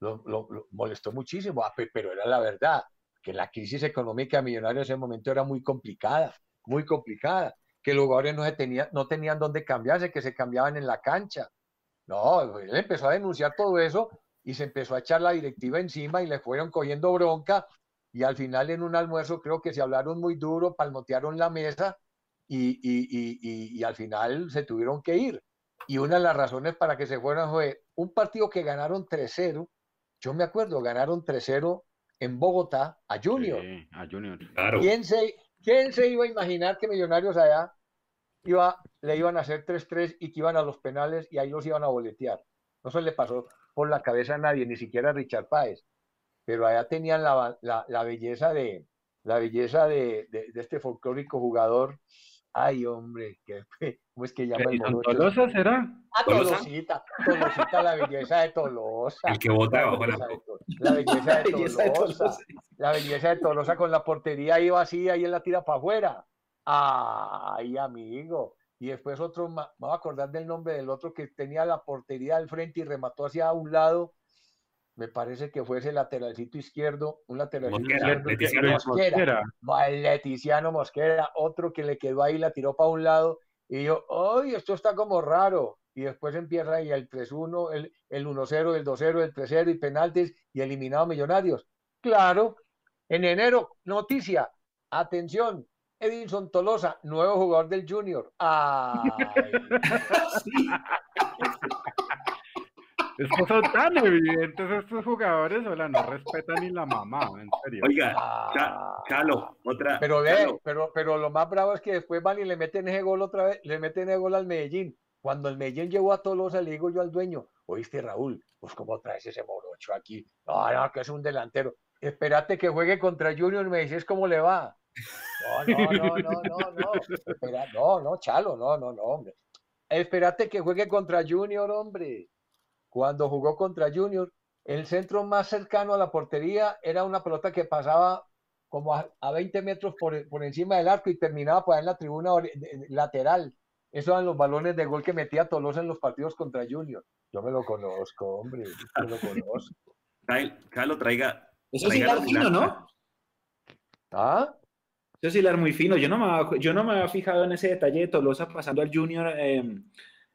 Lo, molestó muchísimo, ah, pero era la verdad, que la crisis económica de Millonarios en ese momento era muy complicada, muy complicada, que los jugadores no, se tenía, no tenían dónde cambiarse, que se cambiaban en la cancha. No, él empezó a denunciar todo eso y se empezó a echar la directiva encima y le fueron cogiendo bronca y al final en un almuerzo creo que se hablaron muy duro, palmotearon la mesa y, y, y, al final se tuvieron que ir. Y una de las razones para que se fueran fue un partido que ganaron 3-0. Yo me acuerdo, ganaron 3-0 en Bogotá a Junior. a Junior. ¿Quién, se, ¿Quién se iba a imaginar que Millonarios allá iba, le iban a hacer 3-3 y que iban a los penales y ahí los iban a boletear? No se le pasó por la cabeza a nadie, ni siquiera a Richard Páez. Pero allá tenían la, la, belleza de la belleza de, de, este folclórico jugador. Ay, hombre, ¿cómo es que llama el ¿Tolosa será? Ah, Tolosita, Tolosita, la belleza de Tolosa. El que vota bajo la... La belleza de Tolosa. La belleza de Tolosa con la portería ahí vacía y él la tira para afuera. Ay, amigo y después otro, me voy a acordar del nombre del otro que tenía la portería al frente y remató hacia un lado, me parece que fue ese lateralcito izquierdo, un lateralcito izquierdo, Leticiano Mosquera, Leticiano Mosquera, otro que le quedó ahí, la tiró para un lado, y yo, ¡ay, esto está como raro! Y después empieza ahí el 3-1, el, el 1-0, el 2-0, el 3-0 y penaltis y eliminado Millonarios. Claro, en enero, noticia, atención, Edinson Tolosa, nuevo jugador del Junior. Ay. Estos son tan evidentes estos jugadores, o no respetan ni la mamá, en serio. Oiga, Chalo, otra. Pero ve, pero, pero lo más bravo es que después van y le meten ese gol otra vez, le meten ese gol al Medellín. Cuando el Medellín llegó a Tolosa, le digo yo al dueño, oíste Raúl, pues cómo traes ese morocho aquí. No, no, que es un delantero. Espérate que juegue contra Junior me dices cómo le va. No, no, no, no, no, no. Espera, no, no, Chalo, no, no, no, hombre. Espérate que juegue contra Junior, hombre. Cuando jugó contra Junior, el centro más cercano a la portería era una pelota que pasaba como a, 20 metros por, por, encima del arco y terminaba por ahí en la tribuna lateral. Esos eran los balones de gol que metía Tolosa en los partidos contra Junior. Yo me lo conozco, hombre. Yo me lo conozco. Traiga. Eso es hilar fino, ¿no? ¿Ah? Eso es hilar muy fino. Yo no, me, yo no me había fijado en ese detalle de Tolosa pasando al Junior em,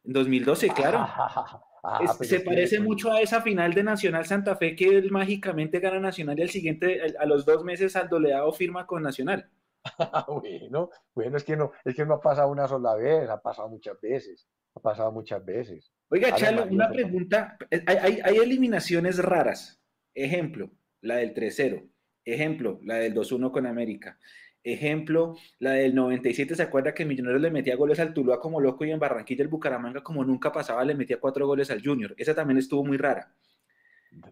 en 2012, claro. Ah, se parece mucho a esa final de Nacional Santa Fe que él mágicamente gana Nacional y al siguiente, a los dos meses Aldo Leao firma con Nacional. bueno, bueno, es que no, es que no ha pasado una sola vez, ha pasado muchas veces, ha pasado muchas veces. Oiga, Chalo, una pregunta, hay, hay eliminaciones raras. Ejemplo, la del 3-0. Ejemplo, la del 2-1 con América. Ejemplo, la del 97, ¿se acuerda que Millonarios le metía goles al Tuluá como loco y en Barranquilla el Bucaramanga como nunca pasaba le metía cuatro goles al Junior? Esa también estuvo muy rara.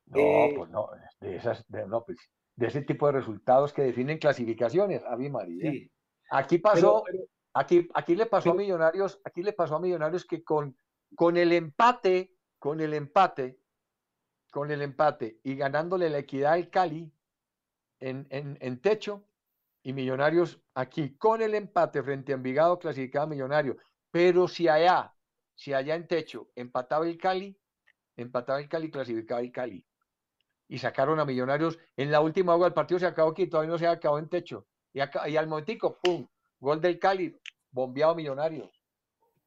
No, eh, pues no, de, esas, de, no, pues, de ese tipo de resultados que definen clasificaciones, a mí María. Aquí pasó, aquí, aquí le pasó a Millonarios, aquí le pasó a Millonarios que con, con el empate, con el empate, con el empate y ganándole la equidad al Cali en, en, en techo, y Millonarios aquí con el empate frente a Envigado clasificaba Millonario. Pero si allá, si allá en techo empataba el Cali, empataba el Cali, clasificaba el Cali. Y sacaron a Millonarios en la última agua del partido, se acabó aquí, todavía no se acabó en techo. Y, y al momentico, ¡pum! Gol del Cali, bombeado Millonarios.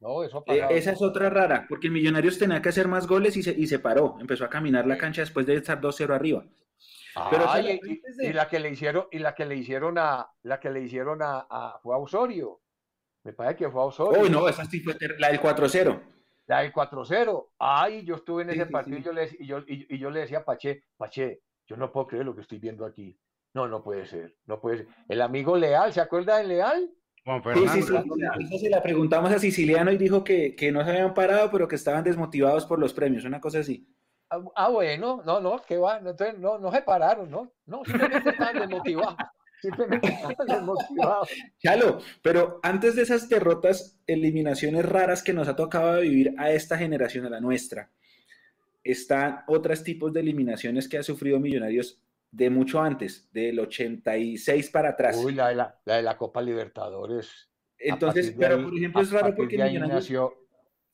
No, eso eh, esa es otra rara, porque el Millonarios tenía que hacer más goles y se, y se paró. Empezó a caminar la cancha después de estar 2-0 arriba. Pero y, la que le hicieron, y la que le hicieron a, la que le hicieron a, fue a Osorio. Me parece que fue a Osorio. Uy, no, esa sí fue la del 4-0. La del 4-0. Ay, yo estuve en ese partido Y, yo y, yo, le decía a Pache, Pache, yo no puedo creer lo que estoy viendo aquí. No, no puede ser, no puede ser. El amigo Leal, ¿se acuerda de Leal? sí, sí, sí. se la preguntamos a Siciliano y dijo que, que, no se habían parado, pero que estaban desmotivados por los premios, una cosa así. Ah, ah bueno, no, no, que va, entonces no, no se pararon, ¿no? No, simplemente estaban desmotivados. Simplemente estaban desmotivados. Chalo, pero antes de esas derrotas, eliminaciones raras que nos ha tocado vivir a esta generación, a la nuestra, están otros tipos de eliminaciones que ha sufrido Millonarios de mucho antes, del 86 para atrás. Uy, la de la, la, de la Copa Libertadores. Entonces, pero por ejemplo es raro porque nació,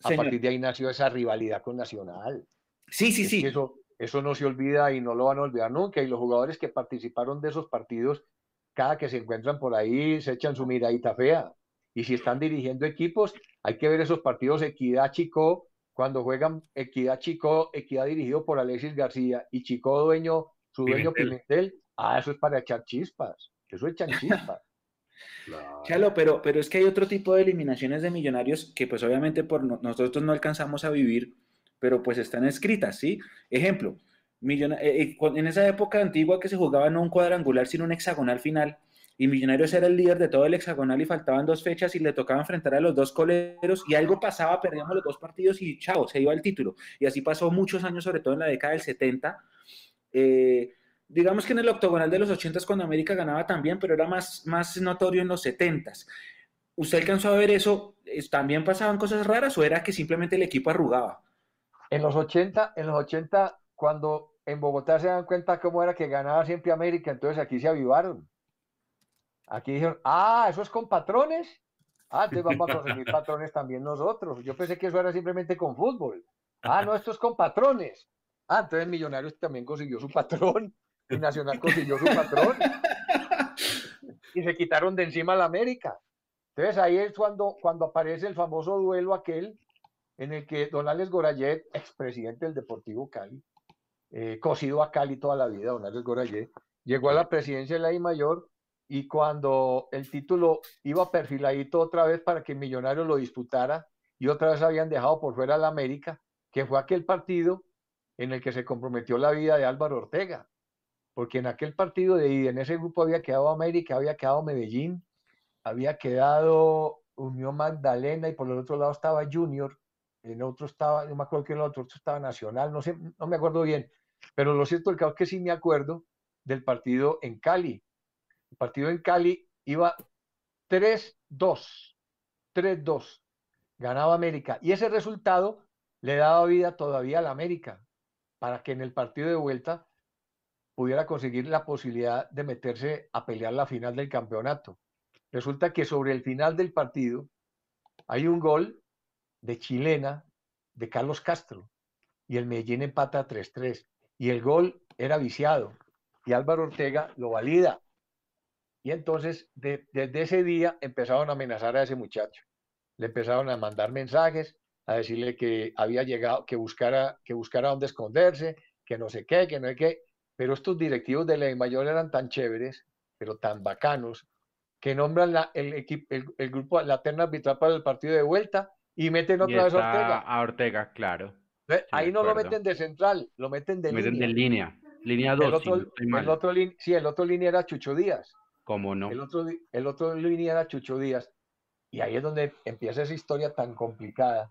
a partir de ahí nació esa rivalidad con Nacional. Sí, sí, sí. Eso, eso no se olvida y no lo van a olvidar nunca. Y los jugadores que participaron de esos partidos, cada que se encuentran por ahí, se echan su miradita fea. Y si están dirigiendo equipos, hay que ver esos partidos Equidad Chico, cuando juegan Equidad Chico, Equidad dirigido por Alexis García y Chico dueño, su dueño Pimentel. Ah, eso es para echar chispas. Eso echan chispas. Chalo, pero, pero es que hay otro tipo de eliminaciones de millonarios que pues obviamente por nosotros no alcanzamos a vivir, pero pues están escritas, ¿sí? Ejemplo, eh, eh, en esa época antigua que se jugaba no un cuadrangular, sino un hexagonal final, y Millonarios era el líder de todo el hexagonal y faltaban dos fechas y le tocaba enfrentar a los dos coleros y algo pasaba, perdíamos los dos partidos y chao, se iba el título. Y así pasó muchos años, sobre todo en la década del 70. Eh, digamos que en el octogonal de los 80 cuando América ganaba también, pero era más, más notorio en los 70 ¿Usted alcanzó a ver eso? ¿También pasaban cosas raras o era que simplemente el equipo arrugaba? En los 80, en los 80, cuando en Bogotá se dan cuenta cómo era que ganaba siempre América, entonces aquí se avivaron. Aquí dijeron, ah, eso es con patrones. Ah, entonces vamos a conseguir patrones también nosotros. Yo pensé que eso era simplemente con fútbol. Ah, no, esto es con patrones. Ah, entonces Millonarios también consiguió su patrón y Nacional consiguió su patrón. Y se quitaron de encima la América. Entonces ahí es cuando, cuando aparece el famoso duelo aquel en el que Don Alex Gorayet, expresidente del Deportivo Cali, eh, cosido a Cali toda la vida, Don Alex Gorayet, llegó a la presidencia de la I Mayor y cuando el título iba perfiladito otra vez para que Millonarios lo disputara y otra vez habían dejado por fuera la América, que fue aquel partido en el que se comprometió la vida de Álvaro Ortega, porque en aquel partido de en ese grupo había quedado América, había quedado Medellín, había quedado Unión Magdalena y por el otro lado estaba Junior, en otro estaba, no me acuerdo que en el otro, estaba Nacional, no sé, no me acuerdo bien, pero lo cierto es que sí me acuerdo del partido en Cali, el partido en Cali iba 3-2, 3-2, ganaba América. Y ese resultado le daba vida todavía a la América para que en el partido de vuelta pudiera conseguir la posibilidad de meterse a pelear la final del campeonato. Resulta que sobre el final del partido hay un gol de chilena de Carlos Castro y el Medellín empata 3-3 y el gol era viciado y Álvaro Ortega lo valida y entonces, desde ese día empezaron a amenazar a ese muchacho. Le empezaron a mandar mensajes, a decirle que había llegado, que buscara, que buscara dónde esconderse, que no sé qué, que no sé qué. Pero estos directivos de la mayor eran tan chéveres, pero tan bacanos, que nombran el, el, grupo, la terna arbitral para el partido de vuelta y meten otra vez a Ortega. A Ortega, claro. Ahí no lo meten de central, lo meten de meten línea. de línea. Línea 2. El otro, el otro, sí, el otro línea era Chucho Díaz. ¿Cómo no? El otro, el otro línea era Chucho Díaz. Y ahí es donde empieza esa historia tan complicada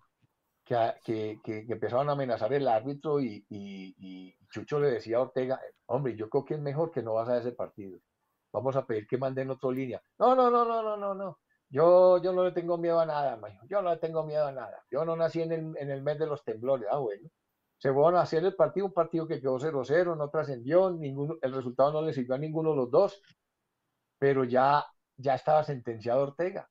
que, que, empezaron a amenazar el árbitro y, y, Chucho le decía a Ortega, hombre, yo creo que es mejor que no vas a ese partido. Vamos a pedir que manden otra línea. No, no, no, no, no, no, no. Yo, yo no le tengo miedo a nada, mayo. Yo no le tengo miedo a nada. Yo no nací en el, en el mes de los temblores. Ah, bueno. Se fueron a hacer el partido, un partido que quedó 0-0, no trascendió, ninguno, el resultado no le sirvió a ninguno de los dos pero ya, ya estaba sentenciado Ortega.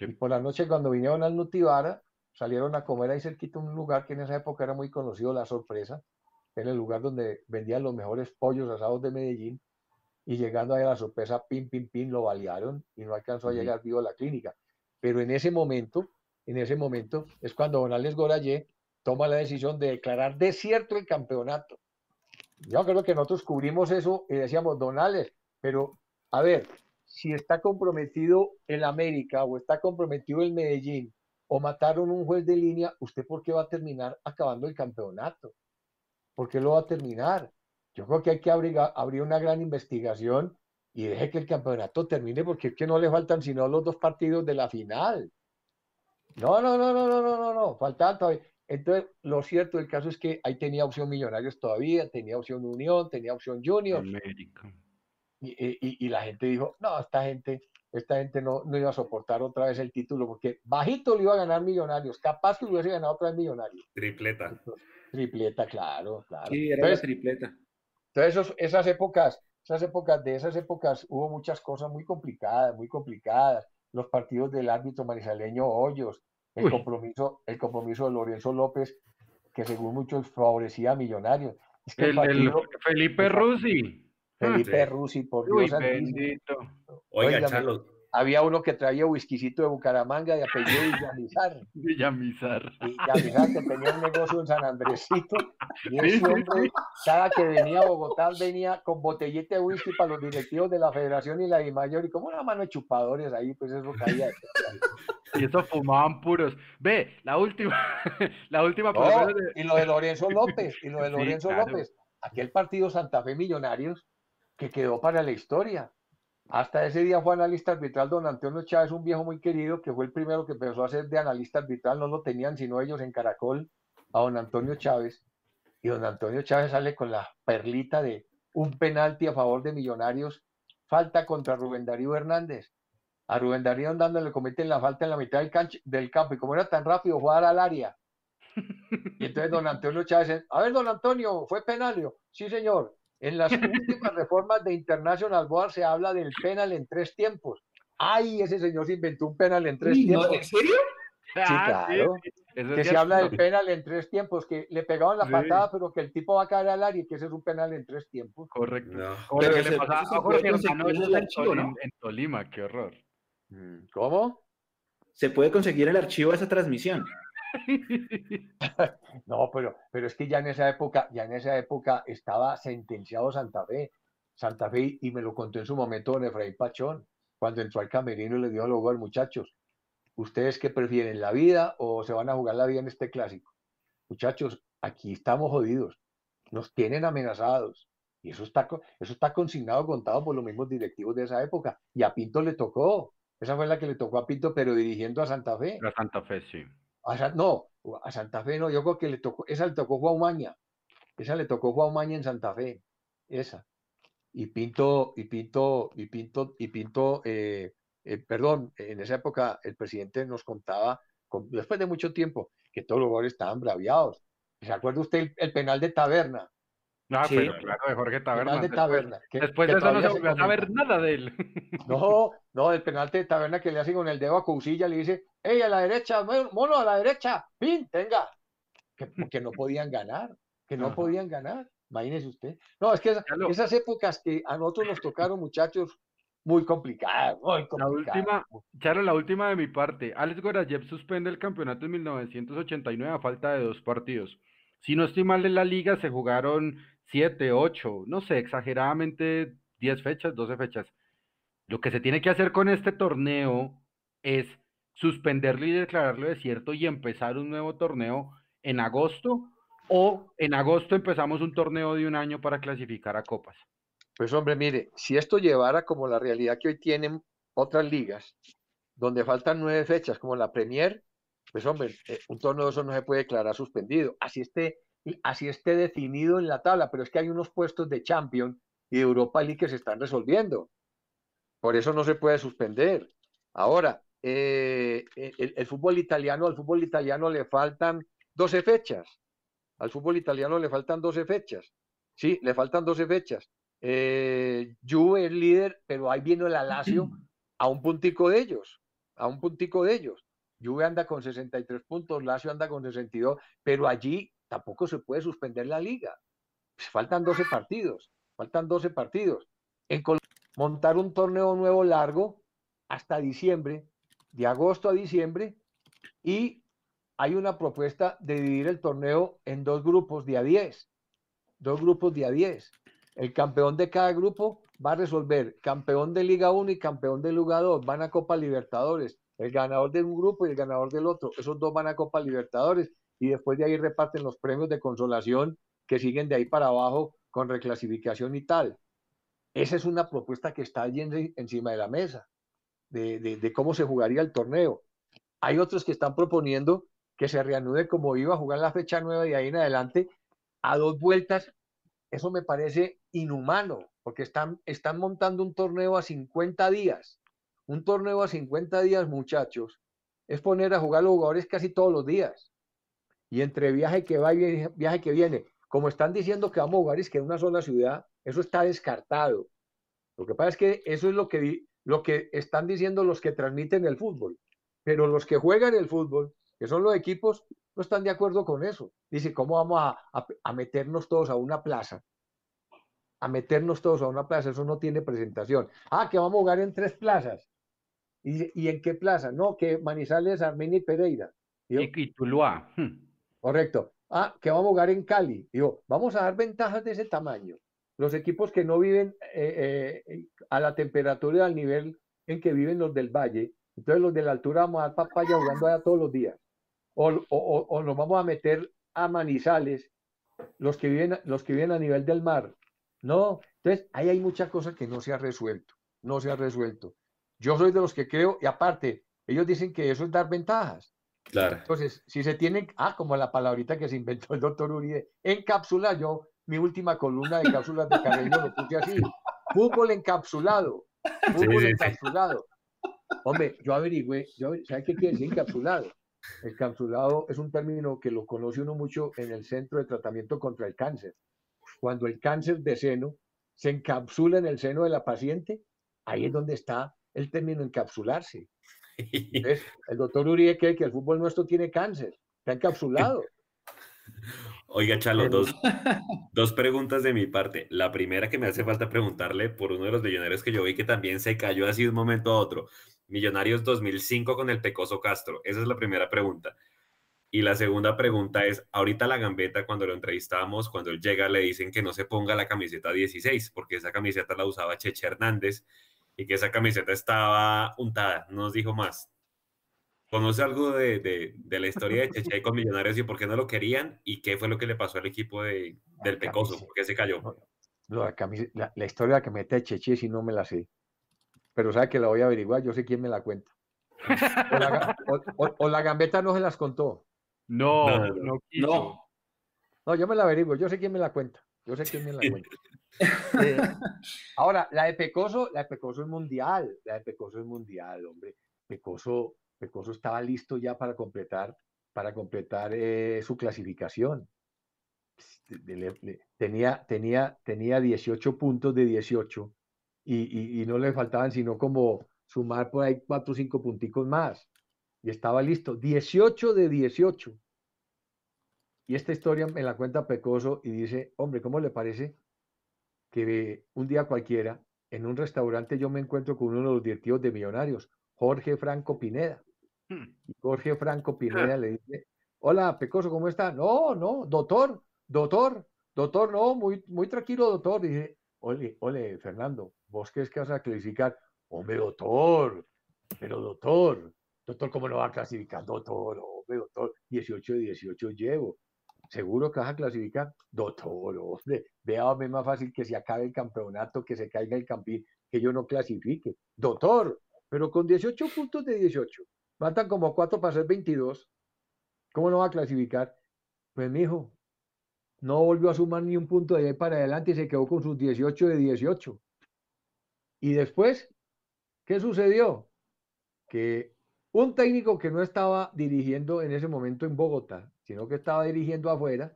Y por la noche cuando vinieron al Nutibara, salieron a comer ahí cerquita un lugar que en esa época era muy conocido, La Sorpresa, en el lugar donde vendían los mejores pollos asados de Medellín, y llegando ahí a La Sorpresa, pim, pim, pim, lo balearon y no alcanzó a llegar vivo a la clínica. Pero en ese momento, en ese momento es cuando Don Alex Gorayé toma la decisión de declarar desierto el campeonato. Yo creo que nosotros cubrimos eso y decíamos, Don Alex, pero a ver, si está comprometido el América o está comprometido el Medellín o mataron un juez de línea, ¿usted por qué va a terminar acabando el campeonato? ¿Por qué lo va a terminar? Yo creo que hay que abrir, abrir una gran investigación y deje que el campeonato termine porque es que no le faltan sino los dos partidos de la final. No, no, no, no, no, no, no, no, faltan todavía. Entonces, lo cierto del caso es que ahí tenía opción Millonarios todavía, tenía opción Unión, tenía opción Junior. Y, y, la gente dijo, no, esta gente, esta gente no, no iba a soportar otra vez el título porque bajito lo iba a ganar Millonarios, capaz que lo hubiese ganado otra vez Millonarios. Tripleta. tripleta, claro, claro. Sí, era la tripleta. Entonces, esas épocas, esas épocas, de esas épocas hubo muchas cosas muy complicadas, muy complicadas. Los partidos del árbitro marisaleño Hoyos, el compromiso, el compromiso de Lorenzo López, que según muchos favorecía a Millonarios. el, Felipe Rusi. Felipe Rusi, por Dios. bendito. Oiga, Charlos, había uno que traía whiskycito de Bucaramanga y apellido Villamizar. Villamizar. Villamizar, que tenía un negocio en San Andresito. Y ese hombre, cada que venía a Bogotá, venía con botellita de whisky para los directivos de la federación y la de mayor. Y como una mano de chupadores ahí, pues eso caía. Y eso fumaban puros. Ve, la última. la última. Y lo de Lorenzo López. Y lo de Lorenzo López. Aquel partido Santa Fe Millonarios que quedó para la historia hasta ese día fue analista arbitral don Antonio Chávez, un viejo muy querido, que fue el primero que empezó a ser de analista arbitral, no lo tenían sino ellos en Caracol, a don Antonio Chávez. Y don Antonio Chávez sale con la perlita de un penalti a favor de Millonarios, falta contra Rubén Darío Hernández. A Rubén Darío andando le cometen la falta en la mitad del, del campo y como era tan rápido jugar al área. Y entonces don Antonio Chávez, a ver don Antonio, ¿fue penalio? Sí señor, en las últimas reformas de International Board se habla del penal en tres tiempos. ¡Ay! Ese señor se inventó un penal en tres tiempos. ¿En serio? Sí, ah, claro. que se habla del penal en tres tiempos, que le pegaban la patada, pero que el tipo va a caer al área y que ese es un penal en tres tiempos. Correcto. Pero le pasaba a Jorge en, Tolima, qué horror. Mm, ¿Cómo? Se puede conseguir el archivo de esa transmisión. no, pero, pero es que ya en esa época, ya en esa época estaba sentenciado Santa Fe. Santa Fe, y me lo contó en su momento don Efraín Pachón, cuando entró al camerino y le dio luego al muchachos, ¿ustedes qué prefieren, la vida o se van a jugar la vida en este clásico? Muchachos, aquí estamos jodidos, nos tienen amenazados. Y eso está, eso está consignado, contado por los mismos directivos de esa época. Y a Pinto le tocó. Esa fue la que le tocó a Pinto, pero dirigiendo a Santa Fe. A Santa Fe, sí no, a Santa Fe no, yo creo que le tocó, esa le tocó esa le tocó Guaumaña en Santa Fe, esa. Y Pinto, y Pinto, y Pinto, y Pinto, eh, eh, perdón, en esa época el presidente nos contaba, después de mucho tiempo, que todos los jugadores estaban braviados. ¿Se acuerda usted el penal de Taberna? No, pero claro, de Jorge Taberna. De Taberna después, de eso no se volvió a saber nada de él. No, no, el penal de Taberna que le hace con el dedo a Cousilla, le dice, ¡Ey, a la derecha, mono, a la derecha! ¡Pin, tenga! Que, no podían ganar, que no podían ganar. Imagínese usted. No, es que esas, épocas que a nosotros nos tocaron, muchachos, muy complicadas, muy complicadas. La última, Charo, la última de mi parte. Alex Gorayev suspende el campeonato en 1989 a falta de dos partidos. Si no estoy mal en la liga, se jugaron siete, ocho, no sé, exageradamente diez fechas, doce fechas. Lo que se tiene que hacer con este torneo es suspenderlo y declararlo desierto y empezar un nuevo torneo en agosto o en agosto empezamos un torneo de un año para clasificar a copas. Pues hombre, mire, si esto llevara como la realidad que hoy tienen otras ligas, donde faltan nueve fechas, como la Premier, pues hombre, eh, un torneo de eso no se puede declarar suspendido. Así esté así esté definido en la tabla, pero es que hay unos puestos de Champions y de Europa League que se están resolviendo. Por eso no se puede suspender. Ahora, eh, el, fútbol italiano, al fútbol italiano le faltan 12 fechas. Al fútbol italiano le faltan 12 fechas. Sí, le faltan 12 fechas. Eh, Juve es líder, pero ahí viene el Alacio a un puntico de ellos, a un puntico de ellos. Juve anda con 63 puntos, Lazio anda con 62, pero allí tampoco se puede suspender la liga. Pues, faltan 12 partidos, faltan 12 partidos. Montar un torneo nuevo largo hasta diciembre, de agosto a diciembre, y hay una propuesta de dividir el torneo en dos grupos de a 10, dos grupos de a 10. El campeón de cada grupo va a resolver campeón de Liga 1 y campeón de Liga 2, van a Copa Libertadores, el ganador de un grupo y el ganador del otro, esos dos van a Copa Libertadores y después de ahí reparten los premios de consolación que siguen de ahí para abajo con reclasificación y tal. Esa es una propuesta que está allí encima de la mesa, de, cómo se jugaría el torneo. Hay otros que están proponiendo que se reanude como iba a jugar la fecha nueva y ahí en adelante a dos vueltas. Eso me parece inhumano, porque están, están montando un torneo a 50 días. Un torneo a 50 días, muchachos, es poner a jugar los jugadores casi todos los días. Y entre viaje que va y viaje que viene, como están diciendo que vamos a jugar es que en una sola ciudad, eso está descartado. Lo que pasa es que eso es lo que, lo que están diciendo los que transmiten el fútbol. Pero los que juegan el fútbol, que son los equipos, no están de acuerdo con eso. Dice, ¿cómo vamos a, meternos todos a una plaza? A meternos todos a una plaza, eso no tiene presentación. Ah, que vamos a jugar en tres plazas. ¿Y, en qué plaza? No, que Manizales, Armenia y Pereira. y Tuluá. Correcto. Ah, que vamos a jugar en Cali. Digo, vamos a dar ventajas de ese tamaño los equipos que no viven eh, eh, a la temperatura y al nivel en que viven los del valle, entonces los de la altura vamos a dar papaya jugando allá todos los días. O, o, nos vamos a meter a manizales, los que, viven, los que viven a nivel del mar. No, entonces ahí hay muchas cosas que no se ha resuelto, no se ha resuelto. Yo soy de los que creo, y aparte, ellos dicen que eso es dar ventajas. Claro. Entonces, si se tienen, ah, como la palabrita que se inventó el doctor Uribe, encapsular, yo mi última columna de cápsulas de Carreño lo puse así. Fútbol encapsulado. Fútbol encapsulado. Hombre, yo averigüé, yo, ¿sabe qué quiere decir encapsulado? Encapsulado es un término que lo conoce uno mucho en el centro de tratamiento contra el cáncer. Cuando el cáncer de seno se encapsula en el seno de la paciente, ahí es donde está el término encapsularse. Entonces, el doctor Uribe cree que el fútbol nuestro tiene cáncer, está encapsulado. Oiga, Chalo, dos, preguntas de mi parte. La primera que me hace falta preguntarle por uno de los millonarios que yo vi que también se cayó así de un momento a otro. Millonarios 2005 con el Pecoso Castro. Esa es la primera pregunta. Y la segunda pregunta es, ahorita la gambeta, cuando lo entrevistamos, cuando él llega, le dicen que no se ponga la camiseta 16, porque esa camiseta la usaba Cheche Hernández y que esa camiseta estaba untada, no nos dijo más. ¿Conoce algo de, de, la historia de Cheche con Millonarios y por qué no lo querían? ¿Y qué fue lo que le pasó al equipo de, del Pecoso? ¿Por qué se cayó? la, la, historia que mete Cheche si no me la sé. Pero sabe que la voy a averiguar, yo sé quién me la cuenta. O la, gambeta no se las contó. No, no, no. No, yo me la averiguo, yo sé quién me la cuenta. Yo sé quién me la cuenta. Eh, ahora, la de Pecoso, la de Pecoso es mundial. La de Pecoso es mundial, hombre. Pecoso, Pecoso estaba listo ya para completar, para completar eh, su clasificación. tenía, tenía, tenía 18 puntos de 18 y, no le faltaban sino como sumar por ahí 4 o 5 punticos más. Y estaba listo. 18 de 18. Y esta historia me la cuenta Pecoso y dice, hombre, ¿cómo le parece que un día cualquiera en un restaurante yo me encuentro con uno de los directivos de Millonarios, Jorge Franco Pineda? Hmm. Jorge Franco Pineda le dice, hola, Pecoso, ¿cómo está? No, no, doctor, doctor, doctor, no, muy, muy tranquilo, doctor. Dice, ole, ole, Fernando, ¿vos qué es que vas a clasificar? Hombre, doctor, pero doctor, doctor, ¿cómo no va a clasificar? Doctor, hombre, doctor, 18 de 18 llevo. ¿Seguro que vas a clasificar? Doctor, hombre, véame más fácil que se acabe el campeonato, que se caiga el campín, que yo no clasifique. Doctor, pero con 18 puntos de 18, Faltan como cuatro para ser 22. ¿Cómo no va a clasificar? Pues mi hijo, no volvió a sumar ni un punto de ahí para adelante y se quedó con sus 18 de 18. Y después, ¿qué sucedió? Que un técnico que no estaba dirigiendo en ese momento en Bogotá, sino que estaba dirigiendo afuera,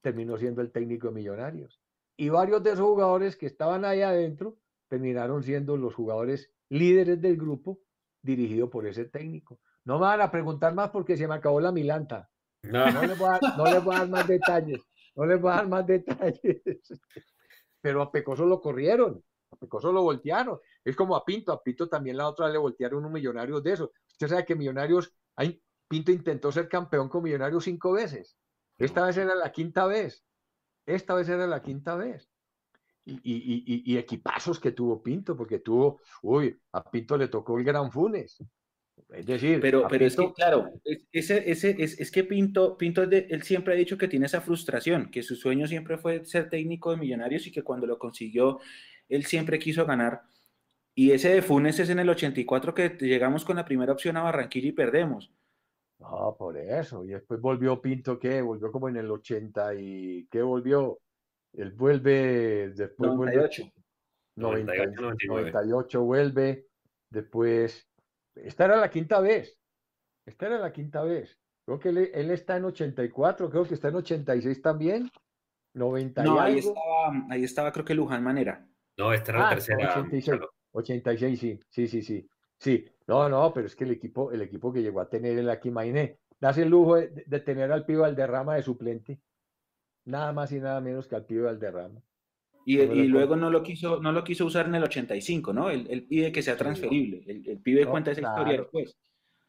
terminó siendo el técnico de Millonarios. Y varios de esos jugadores que estaban ahí adentro terminaron siendo los jugadores líderes del grupo dirigido por ese técnico. No me van a preguntar más porque se me acabó la milanta. No, no les voy a, dar más detalles. No les voy a dar más detalles. Pero a Pecoso lo corrieron. A Pecoso lo voltearon. Es como a Pinto. A Pinto también la otra le voltearon un millonario de esos. Usted sabe que Millonarios, Pinto intentó ser campeón con Millonarios cinco veces. Esta vez era la quinta vez. Esta vez era la quinta vez y, equipazos que tuvo Pinto, porque tuvo, uy, a Pinto le tocó el Gran Funes. Es decir, pero, pero es que, claro, es, ese, ese, es, es, que Pinto, Pinto él siempre ha dicho que tiene esa frustración, que su sueño siempre fue ser técnico de millonarios y que cuando lo consiguió él siempre quiso ganar. Y ese de Funes es en el 84 que llegamos con la primera opción a Barranquilla y perdemos. No, por eso. Y después volvió Pinto, ¿qué? Volvió como en el 80 y ¿qué volvió? Él vuelve, después 98. vuelve. 98, vuelve. Después, esta era la quinta vez. Esta era la quinta vez. Creo que él, está en 84, creo que está en 86 también. 90 no, ahí estaba, ahí estaba creo que Luján Manera. No, esta era la ah, tercera. 86, 86, sí, sí, sí, sí. Sí, no, no, pero es que el equipo, el equipo que llegó a tener el aquí, imagínate, das el lujo de, tener al pibe Valderrama de suplente. Nada más y nada menos que al pibe Valderrama. Y, y luego no lo quiso, no lo quiso usar en el 85, ¿no? Él, pide que sea transferible. El, pibe cuenta esa historia después.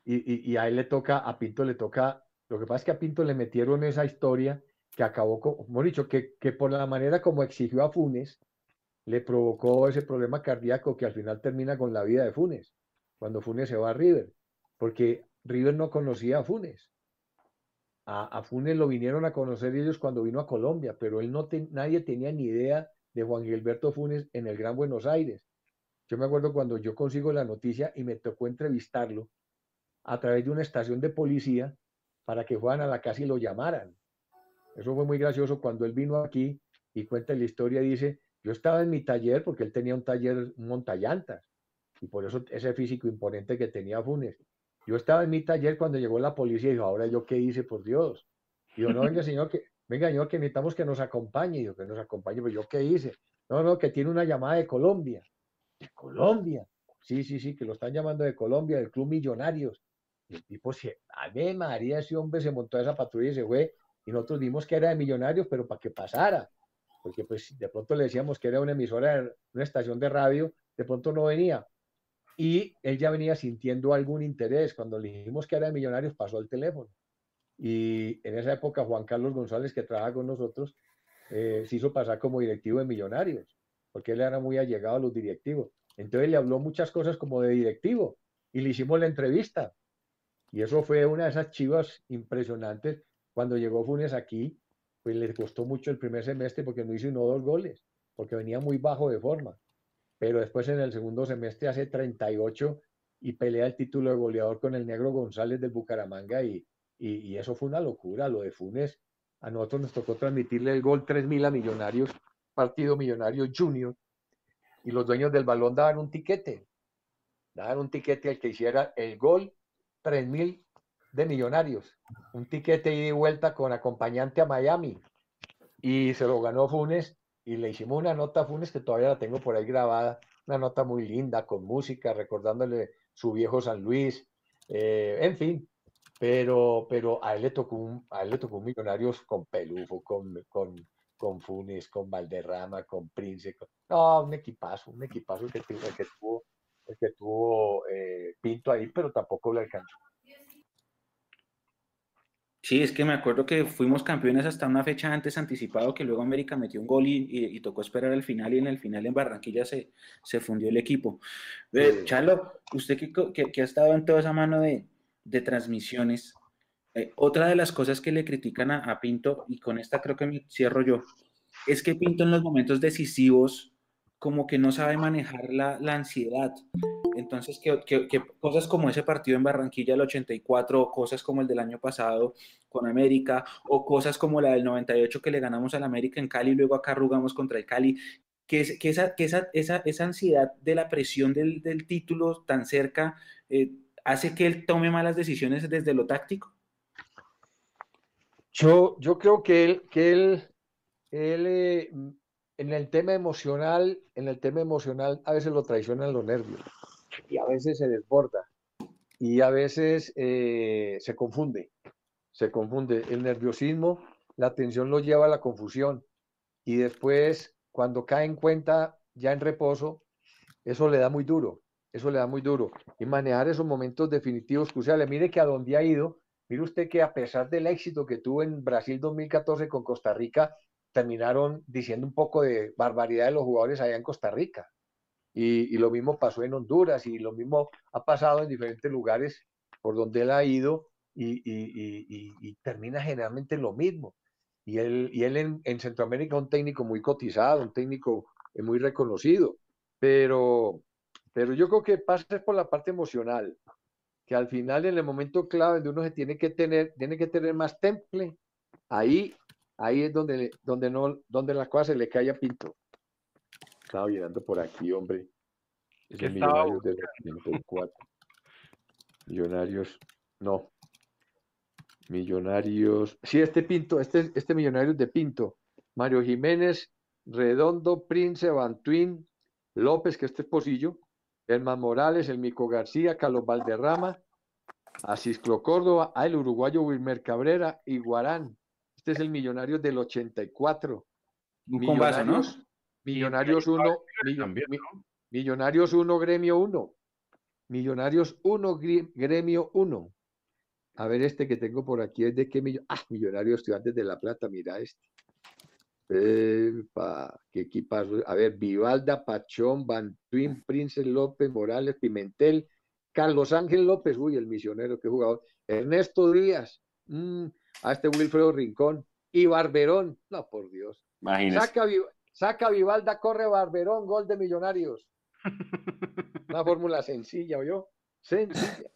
Y, y, a él le toca, a Pinto le toca, lo que pasa es que a Pinto le metieron esa historia que acabó, como dicho, que, que por la manera como exigió a Funes, le provocó ese problema cardíaco que al final termina con la vida de Funes cuando Funes se va a River, porque River no conocía a Funes. A, Funes lo vinieron a conocer ellos cuando vino a Colombia, pero él no nadie tenía ni idea de Juan Gilberto Funes en el Gran Buenos Aires. Yo me acuerdo cuando yo consigo la noticia y me tocó entrevistarlo a través de una estación de policía para que fueran a la casa y lo llamaran. Eso fue muy gracioso cuando él vino aquí y cuenta la historia, dice, yo estaba en mi taller porque él tenía un taller montallantas y por eso ese físico imponente que tenía Funes. Yo estaba en mi taller cuando llegó la policía y dijo, ahora yo qué hice, por Dios. Y yo, no, venga señor, que, venga señor, que necesitamos que nos acompañe. Y yo, que nos acompañe, pues yo qué hice. No, no, que tiene una llamada de Colombia. ¿De Colombia? Sí, sí, sí, que lo están llamando de Colombia, del Club Millonarios. Y el tipo, se, a ver, María, ese hombre se montó a esa patrulla y se fue. Y nosotros vimos que era de Millonarios, pero para que pasara. Porque pues de pronto le decíamos que era una emisora, una estación de radio, de pronto no venía y él ya venía sintiendo algún interés. Cuando le dijimos que era de Millonarios, pasó el teléfono. Y en esa época, Juan Carlos González, que trabaja con nosotros, eh, se hizo pasar como directivo de Millonarios, porque él era muy allegado a los directivos. Entonces le habló muchas cosas como de directivo y le hicimos la entrevista. Y eso fue una de esas chivas impresionantes. Cuando llegó Funes aquí, pues le costó mucho el primer semestre porque no hizo uno o dos goles, porque venía muy bajo de forma pero después en el segundo semestre hace 38 y pelea el título de goleador con el negro González del Bucaramanga y, y, eso fue una locura, lo de Funes. A nosotros nos tocó transmitirle el gol 3.000 a Millonarios, partido Millonario Junior, y los dueños del balón daban un tiquete, daban un tiquete al que hiciera el gol 3.000 de Millonarios, un tiquete ida y vuelta con acompañante a Miami, y se lo ganó Funes y le hicimos una nota a Funes que todavía la tengo por ahí grabada, una nota muy linda con música, recordándole su viejo San Luis, eh, en fin, pero, pero a él le tocó un, a él le tocó Millonarios con Pelufo, con, con, con Funes, con Valderrama, con Prince, no, un equipazo, un equipazo que, que tuvo, que tuvo eh, Pinto ahí, pero tampoco le alcanzó. Sí, es que me acuerdo que fuimos campeones hasta una fecha antes anticipado, que luego América metió un gol y, tocó esperar al final y en el final en Barranquilla se, se fundió el equipo. Eh, Chalo, usted que, ha estado en toda esa mano de, transmisiones, eh, otra de las cosas que le critican a, Pinto, y con esta creo que me cierro yo, es que Pinto en los momentos decisivos como que no sabe manejar la, la ansiedad. Entonces, que, cosas como ese partido en Barranquilla del 84, o cosas como el del año pasado con América, o cosas como la del 98 que le ganamos al América en Cali y luego acá arrugamos contra el Cali, que, que, esa, que esa, esa, esa, ansiedad de la presión del, del título tan cerca eh, hace que él tome malas decisiones desde lo táctico. Yo, yo creo que él, que él, él eh, en el tema emocional, en el tema emocional a veces lo traicionan los nervios y a veces se desborda y a veces eh, se confunde, se confunde. El nerviosismo, la tensión lo lleva a la confusión y después cuando cae en cuenta ya en reposo, eso le da muy duro, eso le da muy duro. Y manejar esos momentos definitivos cruciales. Mire que a donde ha ido, mire usted que a pesar del éxito que tuvo en Brasil 2014 con Costa Rica, terminaron diciendo un poco de barbaridad de los jugadores allá en Costa Rica. Y, lo mismo pasó en Honduras y lo mismo ha pasado en diferentes lugares por donde él ha ido y, termina generalmente lo mismo. Y él, y él en, Centroamérica un técnico muy cotizado, un técnico es muy reconocido, pero, pero yo creo que pasa por la parte emocional, que al final en el momento clave donde uno se tiene que tener, tiene que tener más temple, ahí, ahí es donde, donde, no, donde la cosa se le cae a Pinto. Estaba mirando por aquí, hombre. Es el Millonarios del 84. Millonarios, no. Millonarios. Sí, este Pinto, este, este Millonarios de Pinto. Mario Jiménez, Redondo, Prince, Bantuín, López, que este es Posillo, Herman Morales, el Mico García, Carlos Valderrama, Asisclo Córdoba, ah, el uruguayo Wilmer Cabrera y Guarán. Este es el Millonario del 84. Millonarios, Millonarios 1, Millonarios 1, Gremio 1. Millonarios 1, Gremio 1. A ver, este que tengo por aquí es de qué millonarios. Ah, Millonarios Estudiantes de La Plata, mira este. Epa, qué equipazo. A ver, Vivalda, Pachón, Bantuín, Prince López, Morales, Pimentel, Carlos Ángel López, uy, el misionero que jugador. Ernesto Díaz, mm, a este Wilfredo Rincón y Barberón. No, por Dios. Saca, saca Vivalda, corre Barberón, gol de Millonarios. Una fórmula sencilla, yo. Sencilla.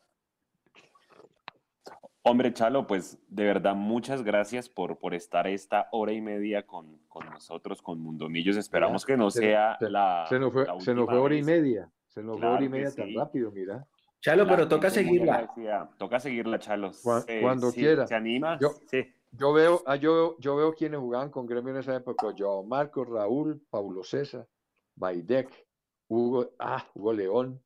Hombre, Chalo, pues de verdad muchas gracias por, por estar esta hora y media con, con nosotros, con Mundomillos. Esperamos que no sea la. Se nos fue, se nos fue hora y media. Se nos fue hora y media tan rápido, mira. Chalo, pero toca seguirla. Toca seguirla, Chalo. Cuando, quiera. ¿Se anima? Yo, sí. yo veo, ah, yo, yo veo quienes jugaban con gremio en esa época. Yo, Marcos, Raúl, Paulo César, Baidec, Hugo, ah, Hugo León,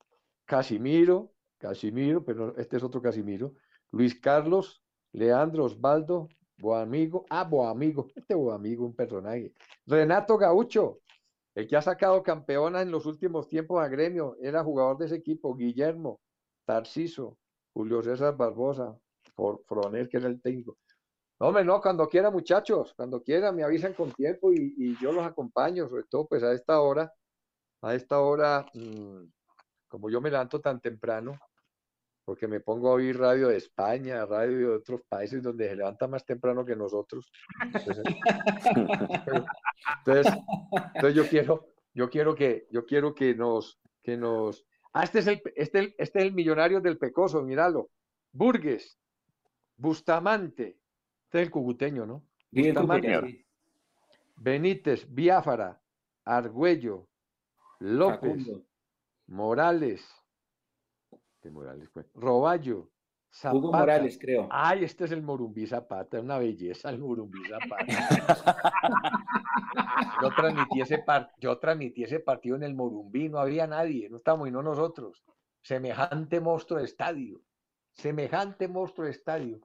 Casimiro, Casimiro, pero este es otro Casimiro. Luis Carlos, Leandro Osvaldo, Boamigo, ah, Boamigo, este Boamigo, un personaje. Renato Gaucho, el que ha sacado campeona en los últimos tiempos a gremio, era jugador de ese equipo, Guillermo, Tarciso, Julio César Barbosa, Fronel, que era el técnico. hombre, no, cuando quiera, muchachos, cuando quiera, me avisan con tiempo y, yo los acompaño, sobre todo pues a esta hora, a esta hora, mm, como yo me levanto tan temprano, porque me pongo a oír radio de España, radio de otros países donde se levanta más temprano que nosotros. Entonces, yo quiero, yo quiero que, yo quiero que nos, que nos. Ah, este es el, este, este es el millonario del Pecoso, míralo. Burgues, Bustamante, este es el cubuteño, ¿no? Bustamante, Benítez, Biafara, Argüello, López, Morales, Morales Roballo. Zapata. Hugo Morales, creo. Ay, este es el Morumbí Zapata, una belleza el Morumbí Zapata. yo, transmití ese yo transmití ese partido en el Morumbí, no había nadie, no estamos y no nosotros. Semejante monstruo de estadio, semejante monstruo de estadio.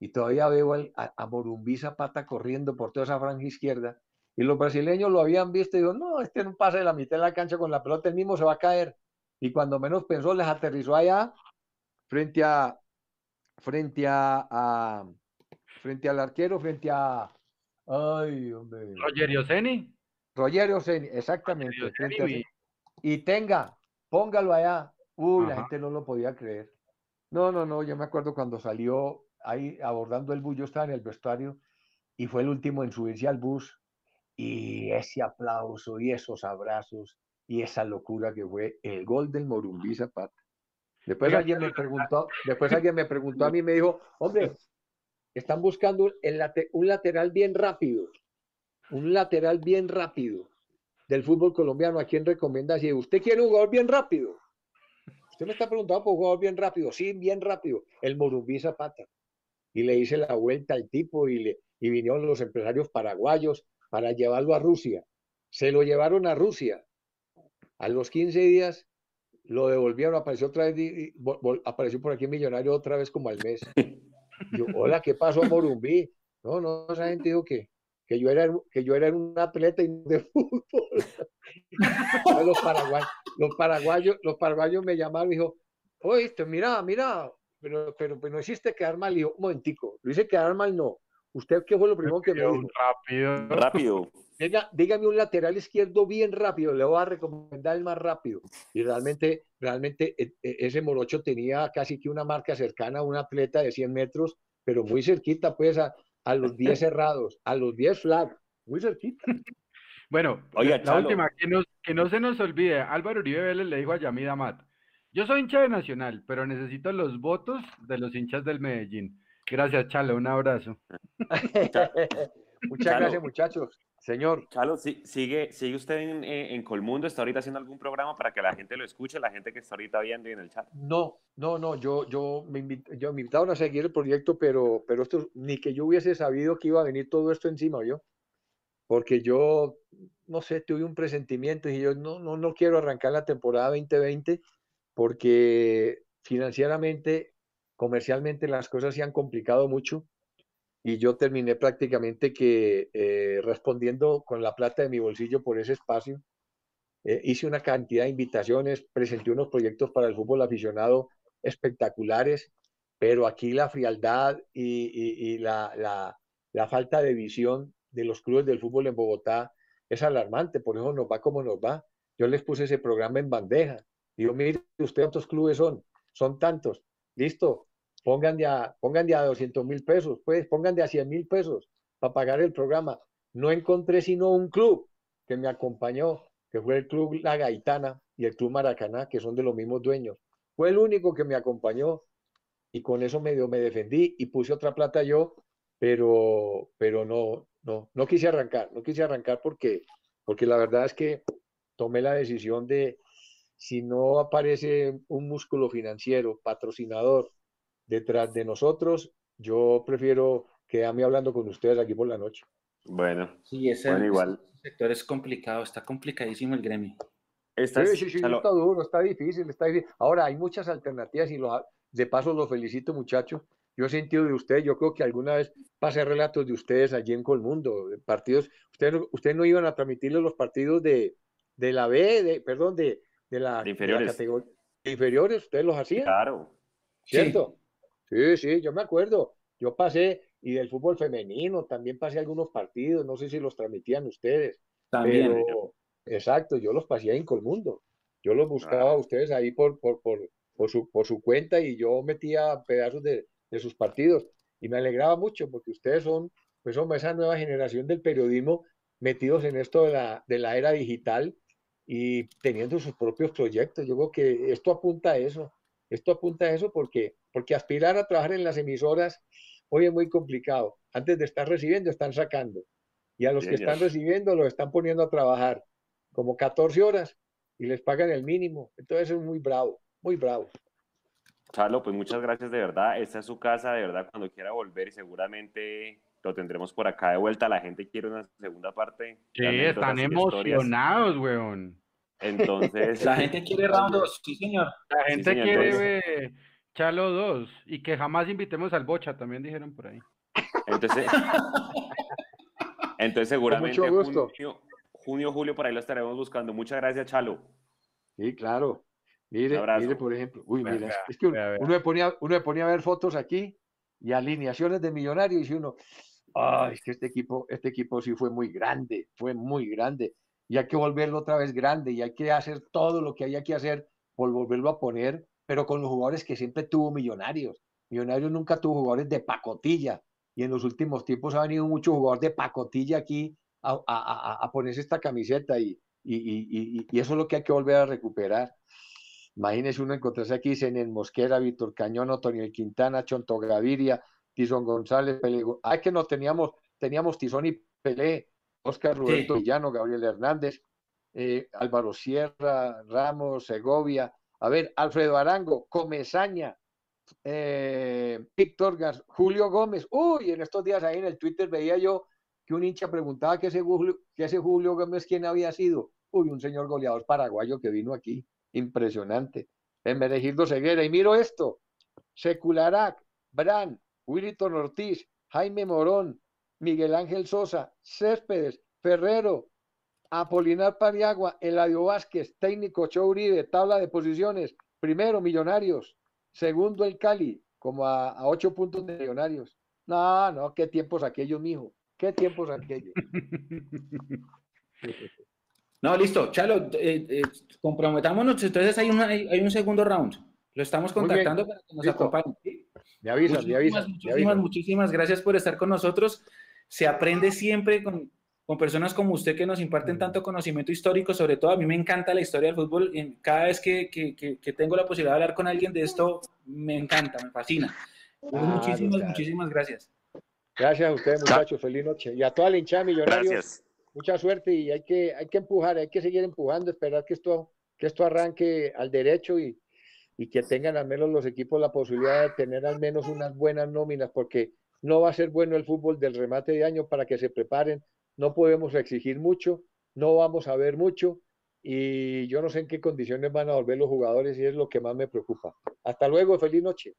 Y todavía veo a, a, Morumbí Zapata corriendo por toda esa franja izquierda. Y los brasileños lo habían visto y digo, no, este no pasa de la mitad de la cancha con la pelota, el mismo se va a caer y cuando menos pensó les aterrizó allá frente a frente a, frente al arquero, frente a ay, hombre. Rogerio Seni. Rogerio Seni, exactamente. y tenga, póngalo allá. Uy, la gente no lo podía creer. No, no, no, yo me acuerdo cuando salió ahí abordando el bus, yo estaba en el vestuario y fue el último en subirse al bus y ese aplauso y esos abrazos y esa locura que fue el gol del Morumbí Zapata. Después alguien me preguntó, después alguien me preguntó a mí, me dijo, hombre, están buscando un lateral bien rápido, un lateral bien rápido del fútbol colombiano. ¿A quién recomienda? Si usted quiere un jugador bien rápido, usted me está preguntando por un jugador bien rápido, sí, bien rápido, el Morumbí Zapata. Y le hice la vuelta al tipo y, le, y vinieron los empresarios paraguayos para llevarlo a Rusia. Se lo llevaron a Rusia a los 15 días lo devolvieron, apareció otra vez, apareció por aquí millonario otra vez como al mes. Yo, hola, ¿qué pasó Morumbí? No, no, esa gente dijo que, que yo era que yo era un atleta de fútbol. los paraguayos, los paraguayos, los paraguayos me llamaron y dijo, oye, mira, mira, pero, pero, pero no hiciste quedar mal. Y yo, un momentico, lo hice quedar mal, no. ¿Usted qué fue lo primero que me dijo? Rápido. Rápido dígame un lateral izquierdo bien rápido, le voy a recomendar el más rápido. Y realmente, realmente e, e, ese Morocho tenía casi que una marca cercana a un atleta de 100 metros, pero muy cerquita, pues a, los 10 cerrados, a los 10 flat, muy cerquita. Bueno, la última, que no, que no se nos olvide, Álvaro Uribe Vélez le dijo a Yamid Amat, yo soy hincha de Nacional, pero necesito los votos de los hinchas del Medellín. Gracias, Chalo, un abrazo. Muchas gracias, muchachos. Señor. Chalo, sigue, sigue usted en, Colmundo, está ahorita haciendo algún programa para que la gente lo escuche, la gente que está ahorita viendo en el chat. No, no, no, yo, yo, me, yo me invitaron a seguir el proyecto, pero, pero esto, ni que yo hubiese sabido que iba a venir todo esto encima, yo. Porque yo, no sé, tuve un presentimiento y yo no, no, no quiero arrancar la temporada 2020 porque financieramente, comercialmente las cosas se han complicado mucho y yo terminé prácticamente que eh, respondiendo con la plata de mi bolsillo por ese espacio. Eh, hice una cantidad de invitaciones, presenté unos proyectos para el fútbol aficionado espectaculares, pero aquí la frialdad y, la, la, la, falta de visión de los clubes del fútbol en Bogotá es alarmante, por eso nos va como nos va. Yo les puse ese programa en bandeja. Digo, mire, ¿usted cuántos clubes son? Son tantos. Listo, pongan de a, pongan de a 200 mil pesos, pues pongan de a 100 mil pesos para pagar el programa. No encontré sino un club que me acompañó, que fue el club La Gaitana y el club Maracaná, que son de los mismos dueños. Fue el único que me acompañó y con eso medio me defendí y puse otra plata yo, pero, pero no, no, no quise arrancar, no quise arrancar porque, porque la verdad es que tomé la decisión de, si no aparece un músculo financiero, patrocinador, detrás de nosotros, yo prefiero quedarme hablando con ustedes aquí por la noche. Bueno, sí, ese, igual. sector es complicado, está complicadísimo el gremio. Está, sí, sí, sí, está duro, está difícil, está difícil. Ahora, hay muchas alternativas y de paso los felicito, muchachos. Yo he sentido de ustedes, yo creo que alguna vez pasé relatos de ustedes allí en Colmundo, de partidos. Ustedes, ustedes no iban a transmitirle los partidos de, de la B, de, perdón, de, de la, inferiores. categoría inferiores, ustedes los hacían. Claro. ¿Cierto? Sí, sí, yo me acuerdo. Yo pasé, y del fútbol femenino, también pasé algunos partidos, no sé si los transmitían ustedes. También. exacto, yo los pasé en Colmundo. Yo los buscaba a ustedes ahí por, por, por, por, su, por su cuenta y yo metía pedazos de, de sus partidos. Y me alegraba mucho porque ustedes son, pues son esa nueva generación del periodismo metidos en esto de la, de la era digital y teniendo sus propios proyectos. Yo creo que esto apunta a eso. Esto apunta a eso porque, porque aspirar a trabajar en las emisoras hoy es muy complicado. Antes de estar recibiendo, están sacando. Y a los que están recibiendo, los están poniendo a trabajar como 14 horas y les pagan el mínimo. Entonces es muy bravo, muy bravo. Charlo, pues muchas gracias de verdad. Esta es su casa, de verdad, cuando quiera volver y seguramente lo tendremos por acá de vuelta. La gente quiere una segunda parte. Sí, están emocionados, weón. Entonces. La gente quiere round 2, sí, señor. La gente quiere Chalo 2 y que jamás invitemos al Bocha, también dijeron por ahí. Entonces, entonces seguramente junio, junio, julio, por ahí lo estaremos buscando. Muchas gracias, Chalo. Sí, claro. Mire, mire, por ejemplo, uy, mira, es que uno, me ponía, uno me ponía a ver fotos aquí y alineaciones de millonarios y uno, ay, es que este equipo, este equipo sí fue muy grande, fue muy grande y hay que volverlo otra vez grande y hay que hacer todo lo que haya que hacer por volverlo a poner, pero con los jugadores que siempre tuvo Millonarios. Millonarios nunca tuvo jugadores de pacotilla y en los últimos tiempos ha venido mucho jugador de pacotilla aquí a, a, a ponerse esta camiseta y, y, y, y, eso es lo que hay que volver a recuperar. Imagínese uno encontrarse aquí en Mosquera, Víctor Cañón, Otoniel Quintana, Chonto Gaviria, Tizón González, Pelego. Ay, que no teníamos, teníamos Tizón y Pelé, Oscar Roberto Villano, Gabriel Hernández, eh, Álvaro Sierra, Ramos, Segovia, a ver, Alfredo Arango, Comezaña, eh, Víctor Julio Gómez. Uy, en estos días ahí en el Twitter veía yo que un hincha preguntaba que ese Julio, que ese Julio Gómez quién había sido. Uy, un señor goleador paraguayo que vino aquí. Impresionante. En Menegildo Ceguera. Y miro esto. Secularac, Bran, Willington Ortiz, Jaime Morón, Miguel Ángel Sosa, Céspedes, Ferrero, Apolinar Pariagua, Eladio Vázquez, técnico Chouribe, tabla de posiciones, primero Millonarios, segundo el Cali, como a, ocho puntos de Millonarios. No, no, qué tiempos aquellos, mijo, qué tiempos aquellos. No, listo, Chalo, eh, eh, comprometámonos, entonces hay, hay, un segundo round. Lo estamos contactando para que nos acompañe. Me avisas, me avisas. Muchísimas, muchísimas gracias por estar con nosotros se aprende siempre con, con personas como usted que nos imparten tanto conocimiento histórico, sobre todo a mí me encanta la historia del fútbol, cada vez que, que, tengo la posibilidad de hablar con alguien de esto, me encanta, me fascina. muchísimas, muchísimas gracias. Gracias a ustedes, muchachos, feliz noche. Y a toda la hinchada Millonarios, mucha suerte y hay que, hay que empujar, hay que seguir empujando, esperar que esto, que esto arranque al derecho y, y que tengan al menos los equipos la posibilidad de tener al menos unas buenas nóminas, porque no va a ser bueno el fútbol del remate de año para que se preparen no podemos exigir mucho, no vamos a ver mucho y yo no sé en qué condiciones van a volver los jugadores y es lo que más me preocupa. Hasta luego, feliz noche.